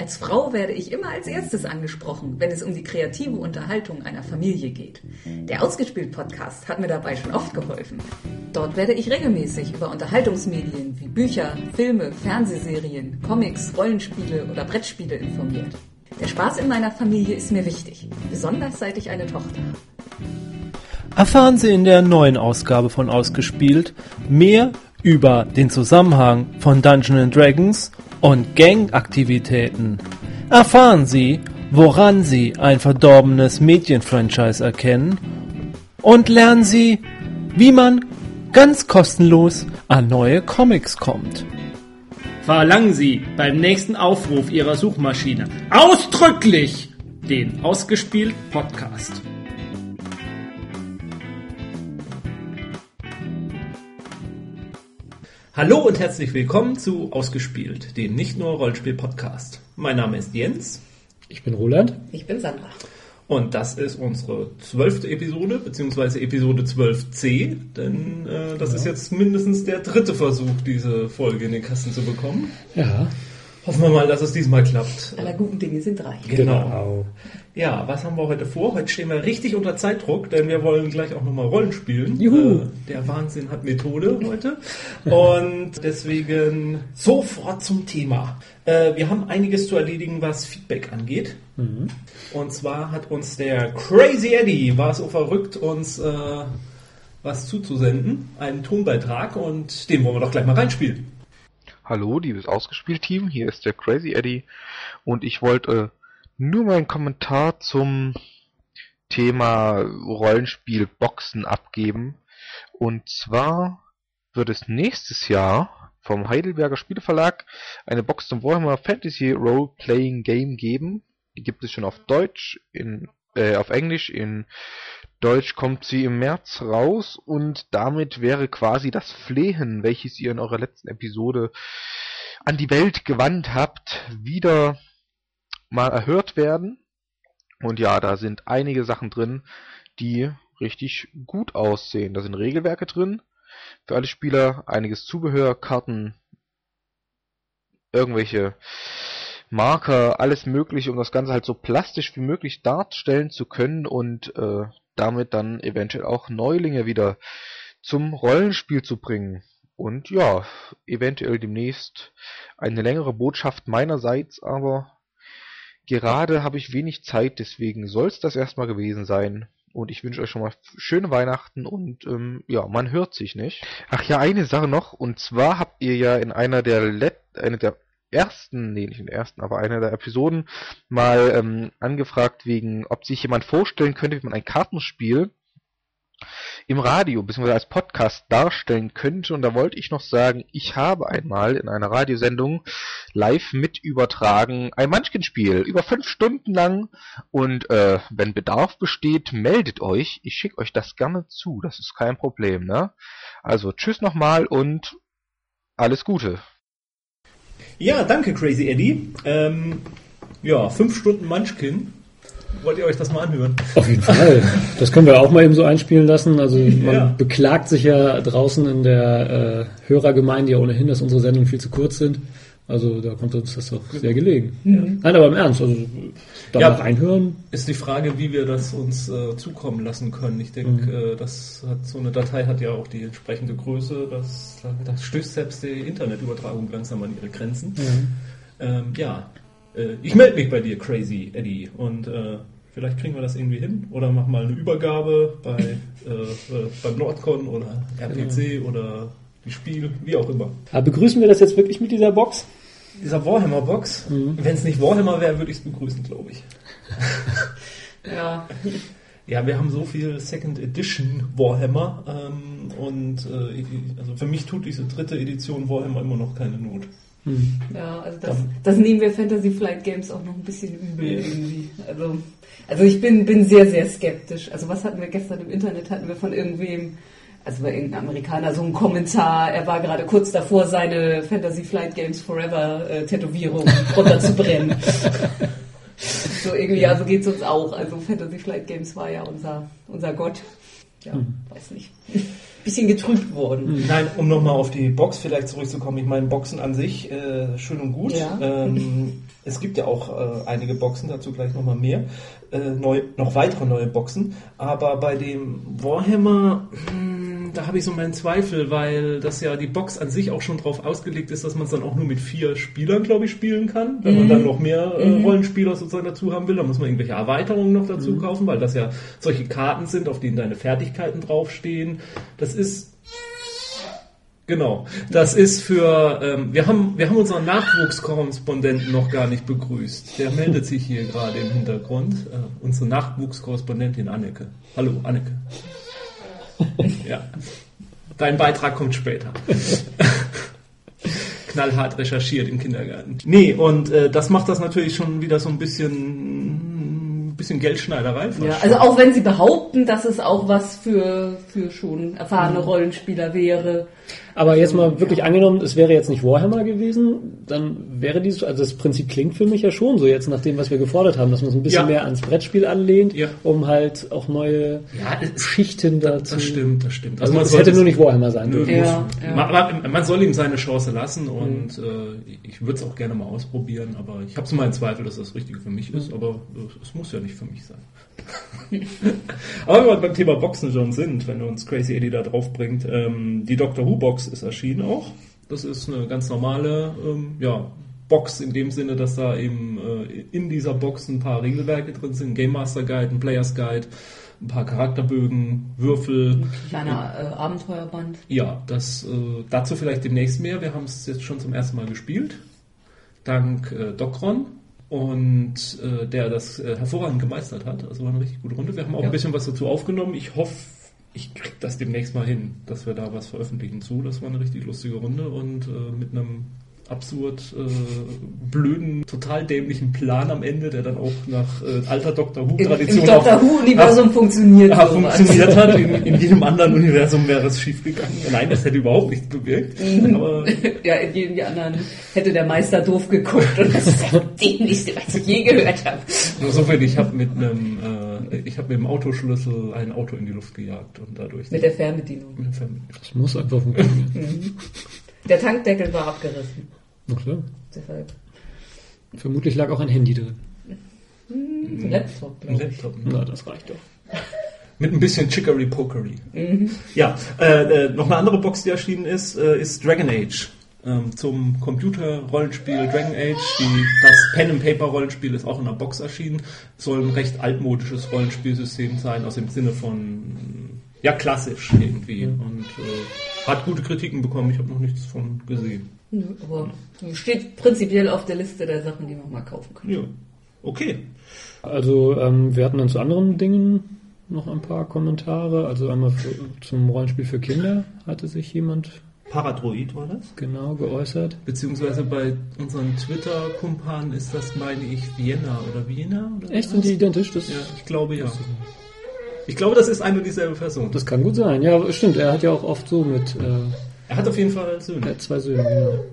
Als Frau werde ich immer als erstes angesprochen, wenn es um die kreative Unterhaltung einer Familie geht. Der Ausgespielt-Podcast hat mir dabei schon oft geholfen. Dort werde ich regelmäßig über Unterhaltungsmedien wie Bücher, Filme, Fernsehserien, Comics, Rollenspiele oder Brettspiele informiert. Der Spaß in meiner Familie ist mir wichtig, besonders seit ich eine Tochter habe. Erfahren Sie in der neuen Ausgabe von Ausgespielt mehr über den Zusammenhang von Dungeons Dragons und Gangaktivitäten. Erfahren Sie, woran Sie ein verdorbenes Medienfranchise erkennen und lernen Sie, wie man ganz kostenlos an neue Comics kommt. Verlangen Sie beim nächsten Aufruf Ihrer Suchmaschine ausdrücklich den Ausgespielt Podcast. Hallo und herzlich willkommen zu Ausgespielt, dem nicht nur Rollenspiel-Podcast. Mein Name ist Jens. Ich bin Roland. Ich bin Sandra. Und das ist unsere zwölfte Episode, beziehungsweise Episode 12c, denn äh, das ja. ist jetzt mindestens der dritte Versuch, diese Folge in den Kasten zu bekommen. Ja. Hoffen wir mal, dass es diesmal klappt. Aller guten Dinge sind drei. Genau. genau. Ja, was haben wir heute vor? Heute stehen wir richtig unter Zeitdruck, denn wir wollen gleich auch nochmal Rollen spielen. Juhu. Äh, der Wahnsinn hat Methode heute. Und deswegen sofort zum Thema. Äh, wir haben einiges zu erledigen, was Feedback angeht. Mhm. Und zwar hat uns der Crazy Eddie, war so verrückt, uns äh, was zuzusenden, einen Tonbeitrag und den wollen wir doch gleich mal reinspielen. Hallo, liebes Ausgespielt-Team, hier ist der Crazy Eddie und ich wollte nur meinen Kommentar zum Thema Rollenspiel-Boxen abgeben. Und zwar wird es nächstes Jahr vom Heidelberger Spieleverlag eine Box zum Warhammer Fantasy Role Playing Game geben. Die gibt es schon auf Deutsch, in, äh, auf Englisch, in Deutsch kommt sie im März raus und damit wäre quasi das Flehen, welches ihr in eurer letzten Episode an die Welt gewandt habt, wieder mal erhört werden. Und ja, da sind einige Sachen drin, die richtig gut aussehen. Da sind Regelwerke drin für alle Spieler, einiges Zubehör, Karten, irgendwelche Marker, alles mögliche, um das Ganze halt so plastisch wie möglich darstellen zu können und äh, damit dann eventuell auch Neulinge wieder zum Rollenspiel zu bringen. Und ja, eventuell demnächst eine längere Botschaft meinerseits, aber gerade habe ich wenig Zeit, deswegen soll es das erstmal gewesen sein. Und ich wünsche euch schon mal schöne Weihnachten und ähm, ja, man hört sich nicht. Ach ja, eine Sache noch, und zwar habt ihr ja in einer der Let eine der ersten, nee, nicht in der ersten, aber einer der Episoden mal ähm, angefragt wegen, ob sich jemand vorstellen könnte, wie man ein Kartenspiel im Radio bzw. als Podcast darstellen könnte. Und da wollte ich noch sagen, ich habe einmal in einer Radiosendung live mit übertragen ein Munchkin-Spiel über fünf Stunden lang. Und äh, wenn Bedarf besteht, meldet euch. Ich schicke euch das gerne zu. Das ist kein Problem. Ne? Also tschüss nochmal und alles Gute. Ja, danke Crazy Eddie. Ähm, ja, fünf Stunden Munchkin. Wollt ihr euch das mal anhören? Auf jeden Fall. Das können wir auch mal eben so einspielen lassen. Also man ja. beklagt sich ja draußen in der äh, Hörergemeinde ja ohnehin, dass unsere Sendungen viel zu kurz sind. Also da kommt uns das doch sehr gelegen. Ja. Nein, aber im Ernst, also da ja, reinhören. Ist die Frage, wie wir das uns äh, zukommen lassen können. Ich denke, mhm. äh, das hat so eine Datei hat ja auch die entsprechende Größe. Das, das stößt selbst die Internetübertragung langsam an ihre Grenzen. Mhm. Ähm, ja, äh, ich melde mich bei dir, Crazy Eddie, und äh, vielleicht kriegen wir das irgendwie hin. Oder mach mal eine Übergabe bei äh, äh, beim Nordcon oder RPC genau. oder die Spiel, wie auch immer. Aber begrüßen wir das jetzt wirklich mit dieser Box? Dieser Warhammer-Box. Mhm. Wenn es nicht Warhammer wäre, würde ich es begrüßen, glaube ich. ja. Ja, wir haben so viel Second Edition Warhammer ähm, und äh, also für mich tut diese dritte Edition Warhammer immer noch keine Not. Mhm. Ja, also das, das, nehmen wir Fantasy Flight Games auch noch ein bisschen übel irgendwie. Also, also ich bin, bin sehr, sehr skeptisch. Also was hatten wir gestern im Internet? Hatten wir von irgendwem also bei irgendeinem Amerikaner so ein Kommentar, er war gerade kurz davor, seine Fantasy Flight Games Forever äh, Tätowierung runterzubrennen. so irgendwie, ja, so geht's uns auch. Also Fantasy Flight Games war ja unser, unser Gott. ja, hm. weiß nicht, bisschen getrübt worden. Hm. Nein, um nochmal auf die Box vielleicht zurückzukommen. Ich meine, Boxen an sich, äh, schön und gut. Ja. Ähm, es gibt ja auch äh, einige Boxen, dazu gleich nochmal mehr. Äh, neu, noch weitere neue Boxen. Aber bei dem Warhammer, mh, hm, da habe ich so meinen Zweifel, weil das ja die Box an sich auch schon darauf ausgelegt ist, dass man es dann auch nur mit vier Spielern, glaube ich, spielen kann. Wenn mhm. man dann noch mehr äh, mhm. Rollenspieler sozusagen dazu haben will, dann muss man irgendwelche Erweiterungen noch dazu mhm. kaufen, weil das ja solche Karten sind, auf denen deine Fertigkeiten draufstehen. Das ist Genau. Das ist für, ähm, wir haben, wir haben unseren Nachwuchskorrespondenten noch gar nicht begrüßt. Der meldet sich hier gerade im Hintergrund. Äh, unsere Nachwuchskorrespondentin Anneke. Hallo, Anneke. Ja. Dein Beitrag kommt später. Knallhart recherchiert im Kindergarten. Nee, und äh, das macht das natürlich schon wieder so ein bisschen bisschen Geldschneiderei. Ja, also auch wenn sie behaupten, dass es auch was für, für schon erfahrene. Rollenspieler wäre. Aber jetzt mal wirklich ja. angenommen, es wäre jetzt nicht Warhammer gewesen, dann wäre dieses, also das Prinzip klingt für mich ja schon so jetzt nach dem, was wir gefordert haben, dass man es ein bisschen ja. mehr ans Brettspiel anlehnt, ja. um halt auch neue Schichten dazu. Das stimmt, das stimmt. Also, also es hätte nur nicht Warhammer sein dürfen. Man, man, soll ihm seine Chance lassen und mhm. äh, ich würde es auch gerne mal ausprobieren, aber ich habe so meinen Zweifel, dass das Richtige für mich ist, aber es muss ja nicht für mich sein. Aber wenn wir beim Thema Boxen schon sind, wenn uns Crazy Eddie da drauf bringt, ähm, die Doctor Who Box ist erschienen auch. Das ist eine ganz normale ähm, ja, Box in dem Sinne, dass da eben äh, in dieser Box ein paar Regelwerke drin sind, Game Master Guide, ein Players Guide, ein paar Charakterbögen, Würfel. Ein kleiner äh, Abenteuerband. Ja, das äh, dazu vielleicht demnächst mehr. Wir haben es jetzt schon zum ersten Mal gespielt. Dank äh, Docron und äh, der das äh, hervorragend gemeistert hat. Also war eine richtig gute Runde. Wir haben auch ja. ein bisschen was dazu aufgenommen. Ich hoffe, ich kriege das demnächst mal hin, dass wir da was veröffentlichen zu. Das war eine richtig lustige Runde und äh, mit einem absurd äh, blöden, total dämlichen Plan am Ende, der dann auch nach äh, alter Doctor Who-Tradition. Im, im Doctor Who-Universum funktioniert. Ja, funktioniert hat. In, in, jedem anderen Universum wäre es schiefgegangen. Nein, das hätte überhaupt nichts bewirkt. Mhm. Aber, ja, in jedem anderen hätte der Meister doof geguckt und das ist das Dämlichste, was ich je gehört habe. Nur so viel, ich habe mit einem äh, ich habe mit dem Autoschlüssel ein Auto in die Luft gejagt und dadurch. Mit der Fernbedienung. Mit der Fernbedienung. Das muss einfach funktionieren. Mhm. Der Tankdeckel war abgerissen. Ach so. Deshalb. Vermutlich lag auch ein Handy drin. Hm, ein Laptop, Ein Laptop. Ne? Na, das reicht doch. Mit ein bisschen Chicory Pokery. Mhm. Ja, äh, äh, noch eine andere Box, die erschienen ist, äh, ist Dragon Age. Ähm, zum Computer-Rollenspiel Dragon Age. Die, das Pen-and-Paper-Rollenspiel ist auch in einer Box erschienen. Soll ein recht altmodisches Rollenspielsystem sein, aus dem Sinne von, ja, klassisch irgendwie. Mhm. Und äh, hat gute Kritiken bekommen. Ich habe noch nichts von gesehen. Nö, aber steht prinzipiell auf der Liste der Sachen, die man mal kaufen kann. Ja, okay. Also ähm, wir hatten dann zu anderen Dingen noch ein paar Kommentare. Also einmal für, zum Rollenspiel für Kinder hatte sich jemand Paradroid war das? Genau, geäußert. Beziehungsweise bei unseren Twitter-Kumpanen ist das, meine ich, Vienna oder Vienna? Oder Echt? Sind die identisch? Das ja, ich glaube ja. Ich glaube, das ist eine dieselbe Person. Das kann gut sein. Ja, stimmt. Er hat ja auch oft so mit äh, er hat auf jeden Fall Söhne. Er hat zwei Söhne, genau.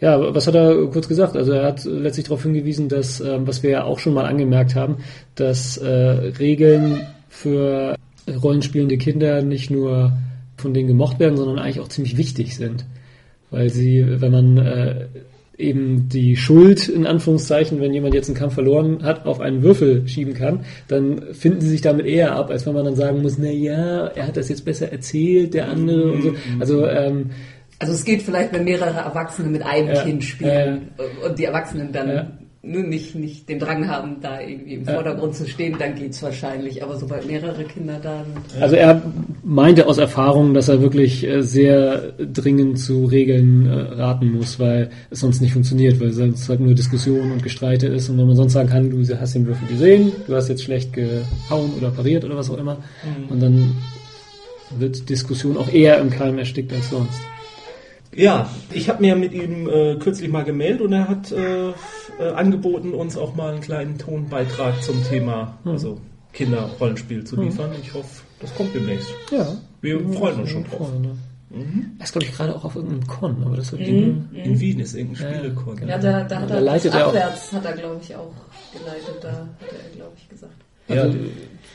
Ja, was hat er kurz gesagt? Also er hat letztlich darauf hingewiesen, dass, ähm, was wir ja auch schon mal angemerkt haben, dass äh, Regeln für rollenspielende Kinder nicht nur von denen gemocht werden, sondern eigentlich auch ziemlich wichtig sind. Weil sie, wenn man äh, eben die Schuld, in Anführungszeichen, wenn jemand jetzt einen Kampf verloren hat, auf einen Würfel schieben kann, dann finden sie sich damit eher ab, als wenn man dann sagen muss, na ja, er hat das jetzt besser erzählt, der andere und so. Also, ähm, also es geht vielleicht, wenn mehrere Erwachsene mit einem ja, Kind spielen äh, und die Erwachsenen dann ja nur nicht, nicht den Drang haben, da irgendwie im Vordergrund zu stehen, dann geht's wahrscheinlich. Aber sobald mehrere Kinder da sind. Also er meinte aus Erfahrung, dass er wirklich äh, sehr dringend zu Regeln äh, raten muss, weil es sonst nicht funktioniert, weil sonst halt nur Diskussion und Gestreite ist. Und wenn man sonst sagen kann, du hast den Würfel gesehen, du hast jetzt schlecht gehauen oder pariert oder was auch immer, mhm. und dann wird Diskussion auch eher im Keim erstickt als sonst. Ja, ich habe mir mit ihm äh, kürzlich mal gemeldet und er hat äh, äh, angeboten, uns auch mal einen kleinen Tonbeitrag zum Thema, hm. also Kinderrollenspiel zu hm. liefern. Ich hoffe, das kommt demnächst. Ja. Wir ja, freuen uns schon drauf. Freuen, ne? Mhm. Das glaube ich gerade auch auf irgendeinem Con, aber das wird mhm. in, in Wien ist irgendein Spielecon. Ja, da, da hat er, leitet abwärts, hat er glaube ich auch geleitet, da hat er glaube ich gesagt. Also, Ja,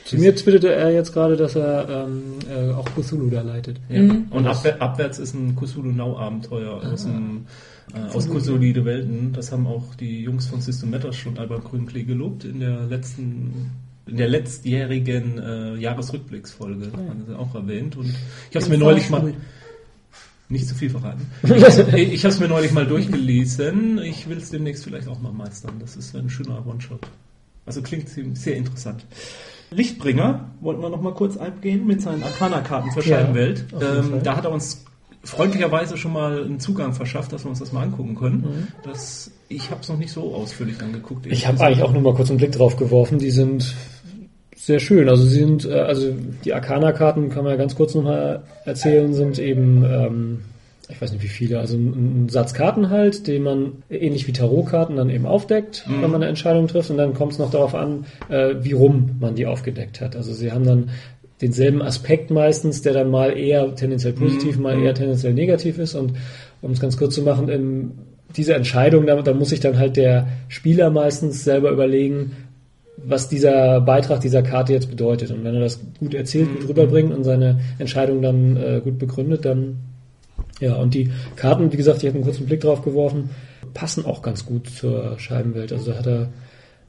zu mir twitterte er jetzt gerade, dass er ähm, äh, auch Cthulhu da leitet. Ja. Und abwär, abwärts ist ein Cthulhu Now Abenteuer aus dem äh, aus Cthulhu Welten. Das haben auch die Jungs von System Matters schon Albert Grünklee gelobt in der letzten in der letztjährigen äh, Jahresrückblicksfolge haben sie auch erwähnt und ich habe es mir neulich mal nicht zu viel verraten. Ich, ich habe es mir neulich mal durchgelesen. Ich will es demnächst vielleicht auch mal meistern. Das ist ein schöner One-Shot. Also klingt sehr interessant. Lichtbringer wollten wir noch mal kurz eingehen mit seinen Arcana-Karten für Ja, Scheibenwelt. Ähm, da hat er uns freundlicherweise schon mal einen Zugang verschafft, dass wir uns das mal angucken können. Das, ich habe es noch nicht so ausführlich angeguckt. Mhm. Ich habe eigentlich auch nur mal kurz einen Blick drauf geworfen. Die sind sehr schön. Also sie sind, äh, also die Arcana-Karten kann man ja ganz kurz nochmal erzählen, sind eben, ähm, ich weiß nicht wie viele, also ein, ein Satz Karten halt, den man ähnlich wie Tarotkarten dann eben aufdeckt, wenn man eine Entscheidung trifft. Und dann kommt es noch darauf an, äh, wie rum man die aufgedeckt hat. Also sie haben dann denselben Aspekt meistens, der dann mal eher tendenziell positiv, mal eher tendenziell negativ ist. Und um es ganz kurz zu machen, im, diese Entscheidung, da, da muss sich dann halt der Spieler meistens selber überlegen, was dieser Beitrag dieser Karte jetzt bedeutet. Und wenn er das gut erzählt, gut rüberbringt und seine Entscheidung dann äh, gut begründet, dann ja, und die Karten, wie gesagt, ich habe einen kurzen Blick drauf geworfen, passen auch ganz gut zur Scheibenwelt. Also da hat er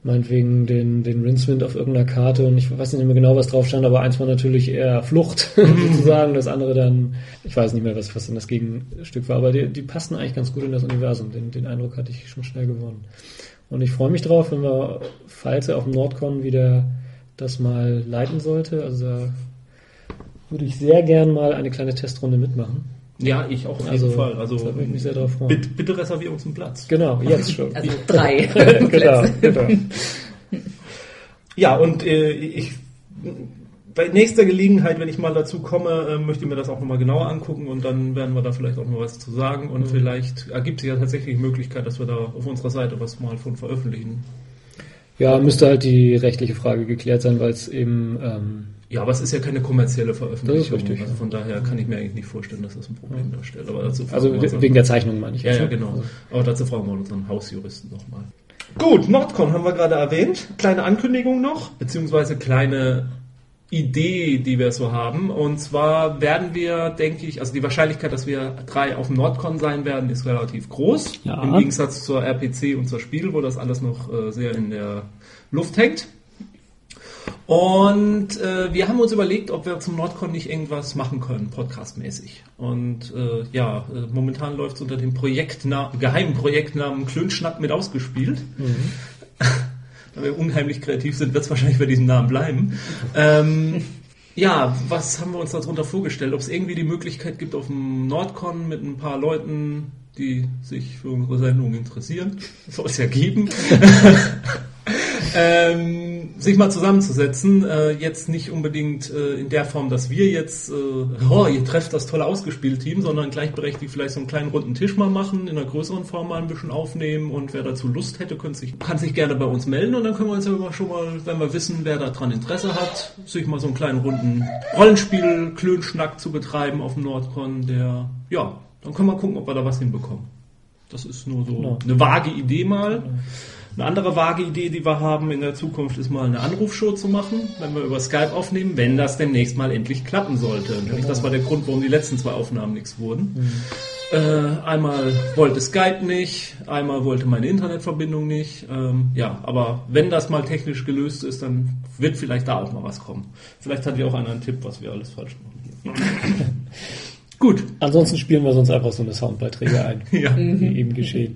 meinetwegen den, den Rincewind auf irgendeiner Karte und ich weiß nicht mehr genau, was drauf stand, aber eins war natürlich eher Flucht sozusagen, das andere dann, ich weiß nicht mehr, was, was dann das Gegenstück war, aber die, die passen eigentlich ganz gut in das Universum. Den, den Eindruck hatte ich schon schnell gewonnen. Und ich freue mich drauf, wenn wir, falls er auf dem Nordcon wieder das mal leiten sollte, also da würde ich sehr gern mal eine kleine Testrunde mitmachen. Ja, ich auch auf Also, jeden Fall. Also da würde ich mich sehr drauf freuen. bitte, bitte reservier uns einen Platz. Genau, jetzt schon. Also drei genau, Plätze. genau. Ja, und äh, ich bei nächster Gelegenheit, wenn ich mal dazu komme, äh, möchte ich mir das auch nochmal genauer angucken und dann werden wir da vielleicht auch noch was zu sagen und vielleicht ergibt sich ja tatsächlich die Möglichkeit, dass wir da auf unserer Seite was mal von veröffentlichen. Ja, müsste halt die rechtliche Frage geklärt sein, weil es eben ähm, Ja, aber es ist ja keine kommerzielle Veröffentlichung. Das ist richtig, also von daher kann ich mir eigentlich nicht vorstellen, dass das ein Problem darstellt. Aber dazu also fragen wir uns- wegen der Zeichnung meine ich. Ja, ja, ne? genau. Aber dazu fragen wir unseren Hausjuristen nochmal. Gut, Nordcon haben wir gerade erwähnt. Kleine Ankündigung noch, beziehungsweise kleine Idee, die wir so haben. Und zwar werden wir, denke ich, also die Wahrscheinlichkeit, dass wir drei auf dem Nordcon sein werden, ist relativ groß. Ja. Im Gegensatz zur RPC und zur Spiel, wo das alles noch äh, sehr in der Luft hängt. Und äh, wir haben uns überlegt, ob wir zum Nordcon nicht irgendwas machen können, podcastmäßig. Und äh, ja, äh, momentan läuft es unter dem Projektna geheimen Projektnamen Klönschnack mit ausgespielt. Da wir unheimlich kreativ sind, wird es wahrscheinlich bei diesem Namen bleiben. Ähm, ja, was haben wir uns darunter vorgestellt? Ob es irgendwie die Möglichkeit gibt, auf dem Nordcon mit ein paar Leuten, die sich für unsere Sendung interessieren, soll es ja geben, ähm, sich mal zusammenzusetzen. Äh, jetzt nicht unbedingt äh, in der Form, dass wir jetzt, äh, oh, ihr trefft das tolle Ausgespielt-Team, sondern gleichberechtigt vielleicht so einen kleinen runden Tisch mal machen, in einer größeren Form mal ein bisschen aufnehmen und wer dazu Lust hätte, könnte sich, kann sich gerne bei uns melden und dann können wir uns ja immer schon mal, wenn wir wissen, wer daran Interesse hat, sich mal so einen kleinen runden Rollenspiel, Klönschnack zu betreiben auf dem Nordcon, der, ja, dann können wir gucken, ob wir da was hinbekommen. Das ist nur so Genau. eine vage Idee mal. Eine andere vage Idee, die wir haben in der Zukunft, ist mal eine Anrufshow zu machen, wenn wir über Skype aufnehmen, wenn das demnächst mal endlich klappen sollte. Nämlich das war der Grund, warum die letzten zwei Aufnahmen nichts wurden. Äh, einmal wollte Skype nicht, einmal wollte meine Internetverbindung nicht. Ähm, ja, aber wenn das mal technisch gelöst ist, dann wird vielleicht da auch mal was kommen. Vielleicht hat ja auch einer einen Tipp, was wir alles falsch machen. Gut. Ansonsten spielen wir sonst einfach so eine Soundbeiträge ein, Ja. wie eben geschehen.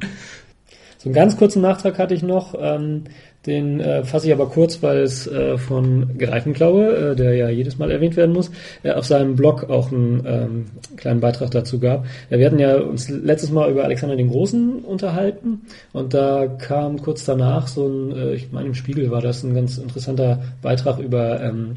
So einen ganz kurzen Nachtrag hatte ich noch, ähm, den äh, fasse ich aber kurz, weil es äh, von Greifenklaue, äh, der ja jedes Mal erwähnt werden muss, äh, auf seinem Blog auch einen ähm, kleinen Beitrag dazu gab. Wir hatten ja uns letztes Mal über Alexander den Großen unterhalten und da kam kurz danach so ein, äh, ich meine im Spiegel war das ein ganz interessanter Beitrag über ähm,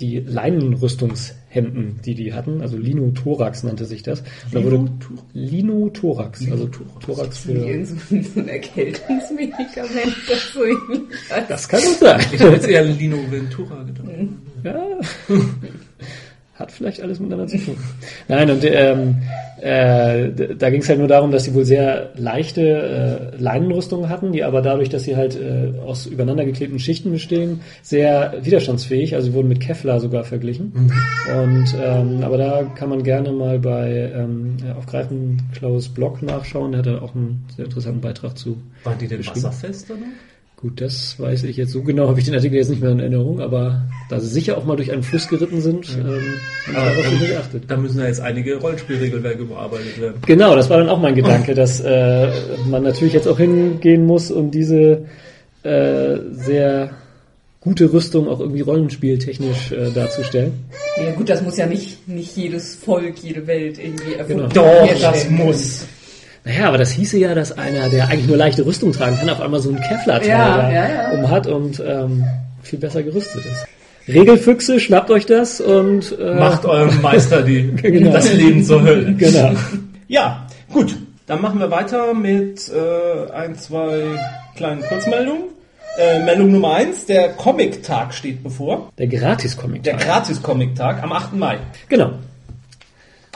die Leinenrüstungshemden, die die hatten, also Linothorax nannte sich das. Und da wurde Linothorax? Linothorax, also. Thorax für so, so ein Erkältungsmedikament, das so. Das kann gut sein. Ich habe jetzt eher Lino Ventura gedacht. Ja. hat vielleicht alles miteinander zu tun. Nein, und ähm, äh, da ging es halt nur darum, dass sie wohl sehr leichte äh, Leinenrüstungen hatten, die aber dadurch, dass sie halt äh, aus übereinandergeklebten Schichten bestehen, sehr widerstandsfähig. Also sie wurden mit Kevlar sogar verglichen. Mhm. Und ähm, aber da kann man gerne mal bei ähm, auf Greifen Klaus Block nachschauen. Der hatte auch einen sehr interessanten Beitrag zu. Waren die denn wasserfest oder? Gut, das weiß ich jetzt so genau, habe ich den Artikel jetzt nicht mehr in Erinnerung, aber da sie sicher auch mal durch einen Fluss geritten sind, ja. ähm, aber darauf nicht geachtet. Da müssen ja jetzt einige Rollenspielregelwerke überarbeitet werden. Genau, das war dann auch mein Gedanke, dass äh, man natürlich jetzt auch hingehen muss, um diese äh, sehr gute Rüstung auch irgendwie rollenspieltechnisch äh, darzustellen. Ja gut, das muss ja nicht, nicht jedes Volk, jede Welt irgendwie erfunden genau. Doch, das muss. Naja, aber das hieße ja, dass einer, der eigentlich nur leichte Rüstung tragen kann, auf einmal so einen Kevlar-Teil ja, ja, ja. um hat und ähm, viel besser gerüstet ist. Regelfüchse, schnappt euch das und äh, macht eurem Meister die, genau. das Leben zur Hölle. Genau. Ja, gut. Dann machen wir weiter mit äh, ein, zwei kleinen Kurzmeldungen. Äh, Meldung Nummer eins: der Comic-Tag steht bevor. Der Gratis-Comic-Tag. Der Gratis-Comic-Tag am 8. Mai. Genau.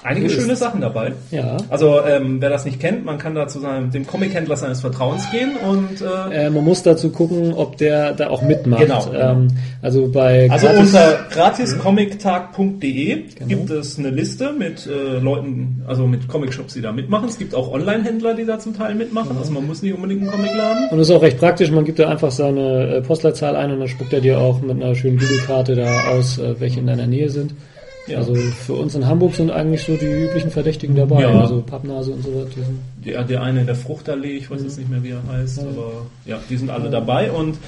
Einige schöne Sachen dabei. Ja. Also ähm, wer das nicht kennt, man kann da zu seinem dem Comic-Händler seines Vertrauens gehen und äh, äh, man muss dazu gucken, ob der da auch mitmacht. Genau. genau. Ähm, also bei also gratis unter gratiscomichtag.de genau. gibt es eine Liste mit äh, Leuten, also mit Comic-Shops, die da mitmachen. Es gibt auch Online-Händler, die da zum Teil mitmachen. Genau. Also man muss nicht unbedingt einen Comic laden. Und das ist auch recht praktisch. Man gibt da einfach seine äh, Postleitzahl ein und dann spuckt er dir auch mit einer schönen Google-Karte da aus, äh, welche in deiner Nähe sind. Ja. Also für uns in Hamburg sind eigentlich so die üblichen Verdächtigen dabei, ja. also Pappnase und so weiter. Der, der eine in der Fruchtallee, ich weiß jetzt nicht mehr, wie er heißt, ja. aber ja, die sind alle dabei und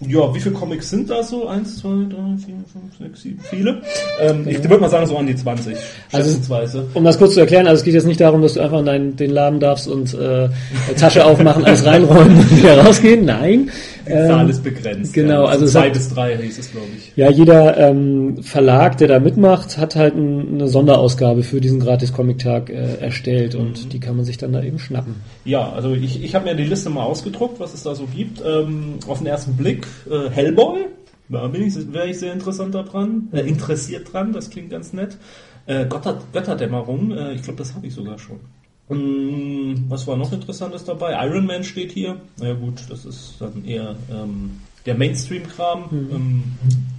ja, wie viele Comics sind da so? Eins, zwei, drei, vier, fünf, sechs, sieben, viele. Ähm, ich würde mal sagen, so an die 20. Also, um das kurz zu erklären, also es geht jetzt nicht darum, dass du einfach in den Laden darfst und äh, Tasche aufmachen, alles reinräumen und wieder rausgehen. Nein. Die Zahl ähm, ist begrenzt. Genau, ja. also zwei hat, bis drei hieß es, glaube ich. Ja, jeder ähm, Verlag, der da mitmacht, hat halt ein, eine Sonderausgabe für diesen Gratis-Comic-Tag äh, erstellt und mhm. die kann man sich dann da eben schnappen. Ja, also ich, ich habe mir die Liste mal ausgedruckt, was es da so gibt. Ähm, auf den ersten Blick äh, Hellboy, da bin ich, wäre ich sehr interessant daran, äh, interessiert dran, das klingt ganz nett. Äh, Götter, Götterdämmerung, äh, ich glaube, das habe ich sogar schon. Um, was war noch interessantes dabei? Iron Man steht hier. Na ja, gut, das ist dann eher ähm, der Mainstream-Kram. Mhm. Ähm,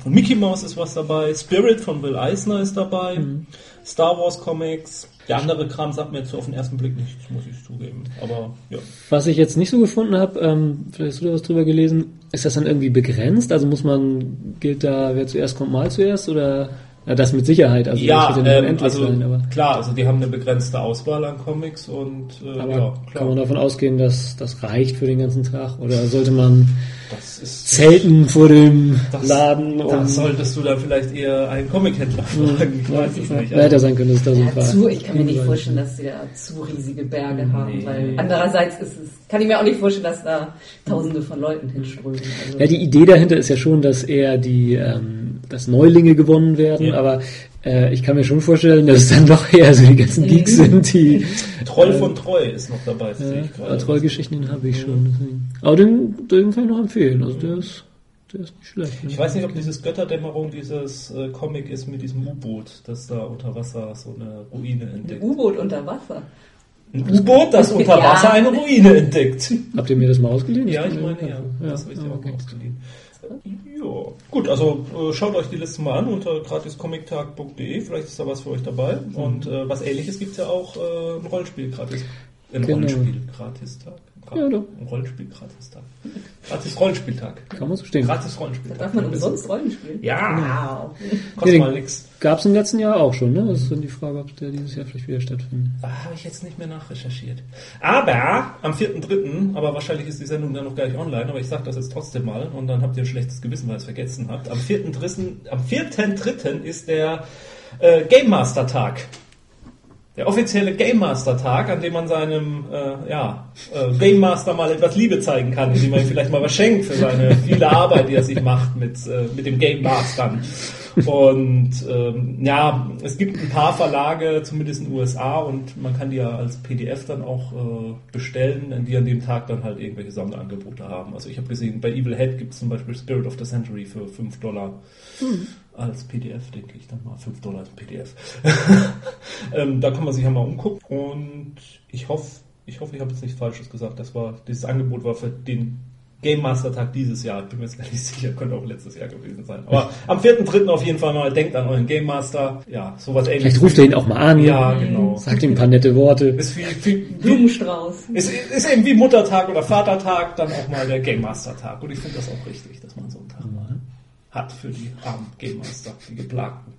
von Mickey Mouse ist was dabei. Spirit von Will Eisner ist dabei. Mhm. Star Wars Comics. Der andere Kram sagt mir jetzt so auf den ersten Blick nichts, muss ich zugeben. Aber ja. Was ich jetzt nicht so gefunden habe, ähm, vielleicht hast du da was drüber gelesen, ist das dann irgendwie begrenzt? Also muss man, gilt da, wer zuerst kommt, mal zuerst oder? Ja, das mit Sicherheit. Also ja, ähm, also sein, aber klar, also die haben eine begrenzte Auswahl an Comics und äh, aber ja, kann man davon ausgehen, dass das reicht für den ganzen Tag oder sollte man zelten vor dem das, Laden? Um das solltest du dann vielleicht eher einen Comichändler fragen. Ich weiß es nicht. Also, hätte sein können, dass da so ein paar zu, Ich kann mir nicht vorstellen, dass sie da zu riesige Berge nee. haben, weil andererseits ist es, kann ich mir auch nicht vorstellen, dass da Tausende von Leuten hinströmen. Also ja, die Idee dahinter ist ja schon, dass eher die ähm, dass Neulinge gewonnen werden, ja. aber äh, ich kann mir schon vorstellen, dass es dann doch eher so die ganzen Geeks sind, die. Troll von Treu ist noch dabei, sehe ich gerade. Trollgeschichten habe ich schon. Deswegen. Aber den, den kann ich noch empfehlen. Also der ist, der ist nicht schlecht. Ne? Ich weiß nicht, ob dieses Götterdämmerung dieses äh, Comic ist mit diesem U-Boot, das da unter Wasser so eine Ruine entdeckt. U-Boot unter Wasser? Ein U-Boot, das unter Wasser eine Ruine entdeckt. Habt ihr mir das mal ausgeliehen? Ja, ich meine, ja. Das habe ich dir auch mal ausgeliehen. Ja, gut, also äh, schaut euch die Liste mal an unter gratiscomichtag.de, vielleicht ist da was für euch dabei. Mhm. Und äh, was ähnliches gibt es ja auch äh, ein Rollenspiel gratis. Ein genau. Rollenspiel gratis-Tag. Ja, Ein Rollenspiel gratis-Tag. Gratis Rollenspieltag. Kann man so stehen. Gratis Rollenspieltag. Darf man umsonst Rollen spielen? Ja. Wow. Kostet ja, mal nix. Gab es im letzten Jahr auch schon, ne? Das ist dann die Frage, ob der dieses Jahr vielleicht wieder stattfindet. Da habe ich jetzt nicht mehr nachrecherchiert. Aber am 4.3., aber wahrscheinlich ist die Sendung dann noch gar nicht online, aber ich sage das jetzt trotzdem mal und dann habt ihr ein schlechtes Gewissen, weil ihr es vergessen habt. Am 4.3. Am 4.3. ist der äh, Game Master Tag der offizielle Game Master Tag, an dem man seinem äh, ja, äh, Game Master mal etwas Liebe zeigen kann, indem man ihm vielleicht mal was schenkt für seine viele Arbeit, die er sich macht mit, äh, mit dem Game Mastern. Und ähm, ja, es gibt ein paar Verlage, zumindest in den USA, und man kann die ja als PDF dann auch äh, bestellen, die an dem Tag dann halt irgendwelche Sonderangebote haben. Also ich habe gesehen, bei Evil Head gibt es zum Beispiel Spirit of the Century für 5 Dollar. Hm. Als PDF, denke ich dann mal, 5 Dollar als PDF. ähm, da kann man sich ja mal umgucken und ich hoffe, ich hoffe, ich habe jetzt nichts Falsches gesagt. Das war, dieses Angebot war für den Game Master Tag dieses Jahr. Ich bin mir jetzt gar nicht sicher, könnte auch letztes Jahr gewesen sein. Aber am 4.3. auf jeden Fall mal, denkt an euren Game Master. Ja, sowas ähnliches. Vielleicht ruft ihr ihn auch mal an. Ja, genau. Sagt ihm ein paar nette Worte. Ist wie, wie, Blumenstrauß. Ist, ist eben wie Muttertag oder Vatertag, dann auch mal der Game Master Tag. Und ich finde das auch richtig, dass man so einen Tag mal hat für die armen Game Master, die Geplagten.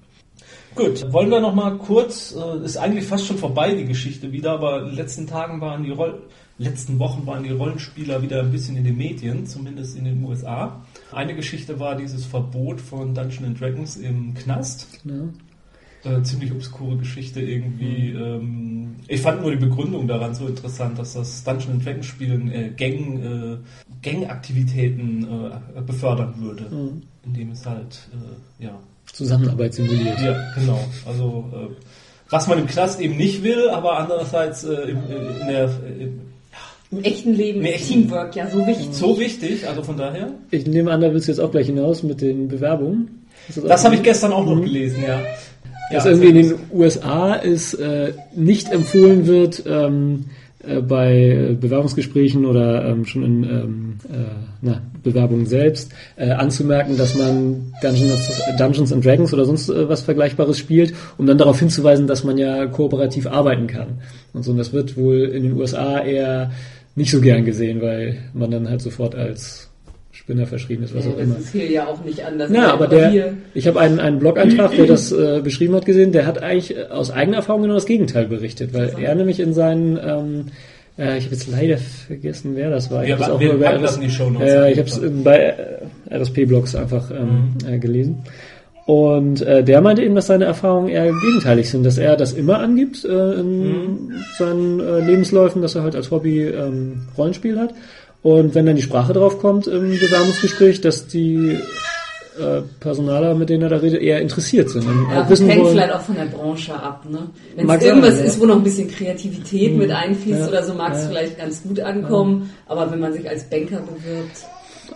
Gut, wollen wir noch mal kurz, äh, ist eigentlich fast schon vorbei die Geschichte wieder, aber in den letzten Tagen waren die Roll letzten Wochen waren die Rollenspieler wieder ein bisschen in den Medien, zumindest in den USA. Eine Geschichte war dieses Verbot von Dungeons Dragons im Knast. Ja. Äh, ziemlich obskure Geschichte irgendwie. Mhm. Ähm, ich fand nur die Begründung daran so interessant, dass das Dungeons Dragons Spielen äh, Gang, äh, Gangaktivitäten äh, befördern würde, mhm. indem es halt äh, ja Zusammenarbeit simuliert. Ja, genau. Also äh, was man im Knast eben nicht will, aber andererseits äh, in, in der in, im echten Leben ist Teamwork ja so wichtig. So wichtig, also von daher. Ich nehme an, da willst du jetzt auch gleich hinaus mit den Bewerbungen. Das, das habe ich gestern auch noch mhm. gelesen, ja. Dass ja, irgendwie in den USA es äh, nicht empfohlen wird, ähm, äh, bei Bewerbungsgesprächen oder ähm, schon in ähm, äh, na, Bewerbungen selbst äh, anzumerken, dass man Dungeons, Dungeons and Dragons oder sonst äh, was Vergleichbares spielt, um dann darauf hinzuweisen, dass man ja kooperativ arbeiten kann. Und so, und das wird wohl in den USA eher nicht so gern gesehen, weil man dann halt sofort als Spinner verschrieben ist, was ja, auch immer. Das ist hier ja auch nicht anders. Ja, aber der, ich habe einen, einen Blog-Eintrag, der das äh, beschrieben hat, gesehen, der hat eigentlich äh, aus eigener Erfahrung genau das Gegenteil berichtet, weil er nämlich in seinen, ähm, äh, ich habe jetzt leider vergessen, wer das war. Ich habe es auch wir über RS, äh, ich habe es bei RSP-Blogs einfach ähm, mhm. äh, gelesen. Und äh, der meinte eben, dass seine Erfahrungen eher gegenteilig sind, dass er das immer angibt äh, in mhm. seinen äh, Lebensläufen, dass er halt als Hobby ähm, Rollenspiel hat. Und wenn dann die Sprache drauf kommt im Bewerbungsgespräch, dass die äh, Personaler, mit denen er da redet, eher interessiert sind. Und ja, halt wissen hängt vielleicht auch von der Branche ab. Ne? Wenn es irgendwas sein, ist, wo noch ein bisschen Kreativität mhm. mit einfließt ja, oder so, mag es vielleicht ganz gut ankommen. Aber wenn man sich als Banker bewirbt,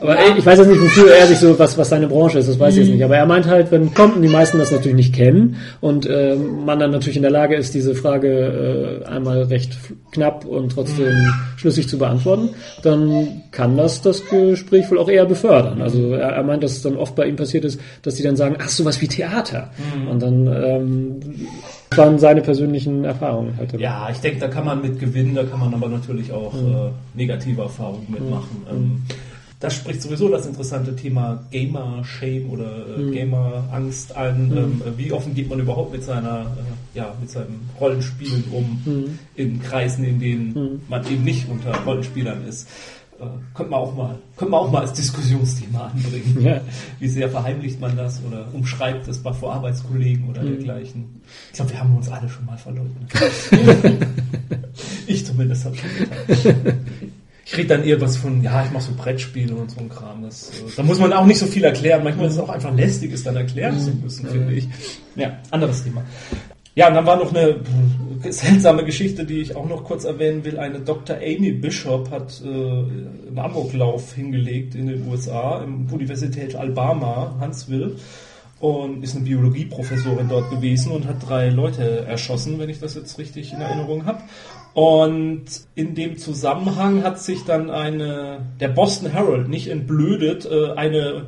aber ja. ich weiß jetzt nicht, wofür er sich so, was, was seine Branche ist, das weiß ich jetzt mhm. nicht. Aber er meint halt, wenn Kunden die meisten das natürlich nicht kennen und äh, man dann natürlich in der Lage ist, diese Frage äh, einmal recht knapp und trotzdem mhm. schlüssig zu beantworten, dann kann das das Gespräch wohl auch eher befördern. Also er, er meint, dass es dann oft bei ihm passiert ist, dass die dann sagen, ach, sowas wie Theater. Mhm. Und dann ähm, waren seine persönlichen Erfahrungen halt. Ja, ich denke, da kann man mit gewinnen, da kann man aber natürlich auch mhm. äh, negative Erfahrungen mitmachen. Mhm. Ähm, das spricht sowieso das interessante Thema Gamer-Shame oder äh, mhm. Gamer-Angst an. Mhm. Ähm, wie offen geht man überhaupt mit seiner, äh, ja, mit seinem Rollenspielen um mhm. in Kreisen, in denen mhm. man eben nicht unter Rollenspielern ist. Äh, könnte man auch mal, könnte man auch mal als Diskussionsthema anbringen. Ja. Wie sehr verheimlicht man das oder umschreibt es vor Arbeitskollegen oder mhm. dergleichen. Ich glaube, wir haben uns alle schon mal verleugnet. ich zumindest habe schon getan ich rede dann eher was von, ja, ich mache so Brettspiele und so ein Kram. Das, äh, da muss man auch nicht so viel erklären. Manchmal ist es auch einfach lästig, es dann erklären zu müssen, finde ich. Ja, anderes Thema. Ja, und dann war noch eine seltsame Geschichte, die ich auch noch kurz erwähnen will. Eine Dr. Amy Bishop hat äh, einen Amoklauf hingelegt in den USA, im Universität Alabama, Huntsville und ist eine Biologieprofessorin dort gewesen und hat drei Leute erschossen, wenn ich das jetzt richtig in Erinnerung habe. Und in dem Zusammenhang hat sich dann eine, der Boston Herald nicht entblödet, äh, eine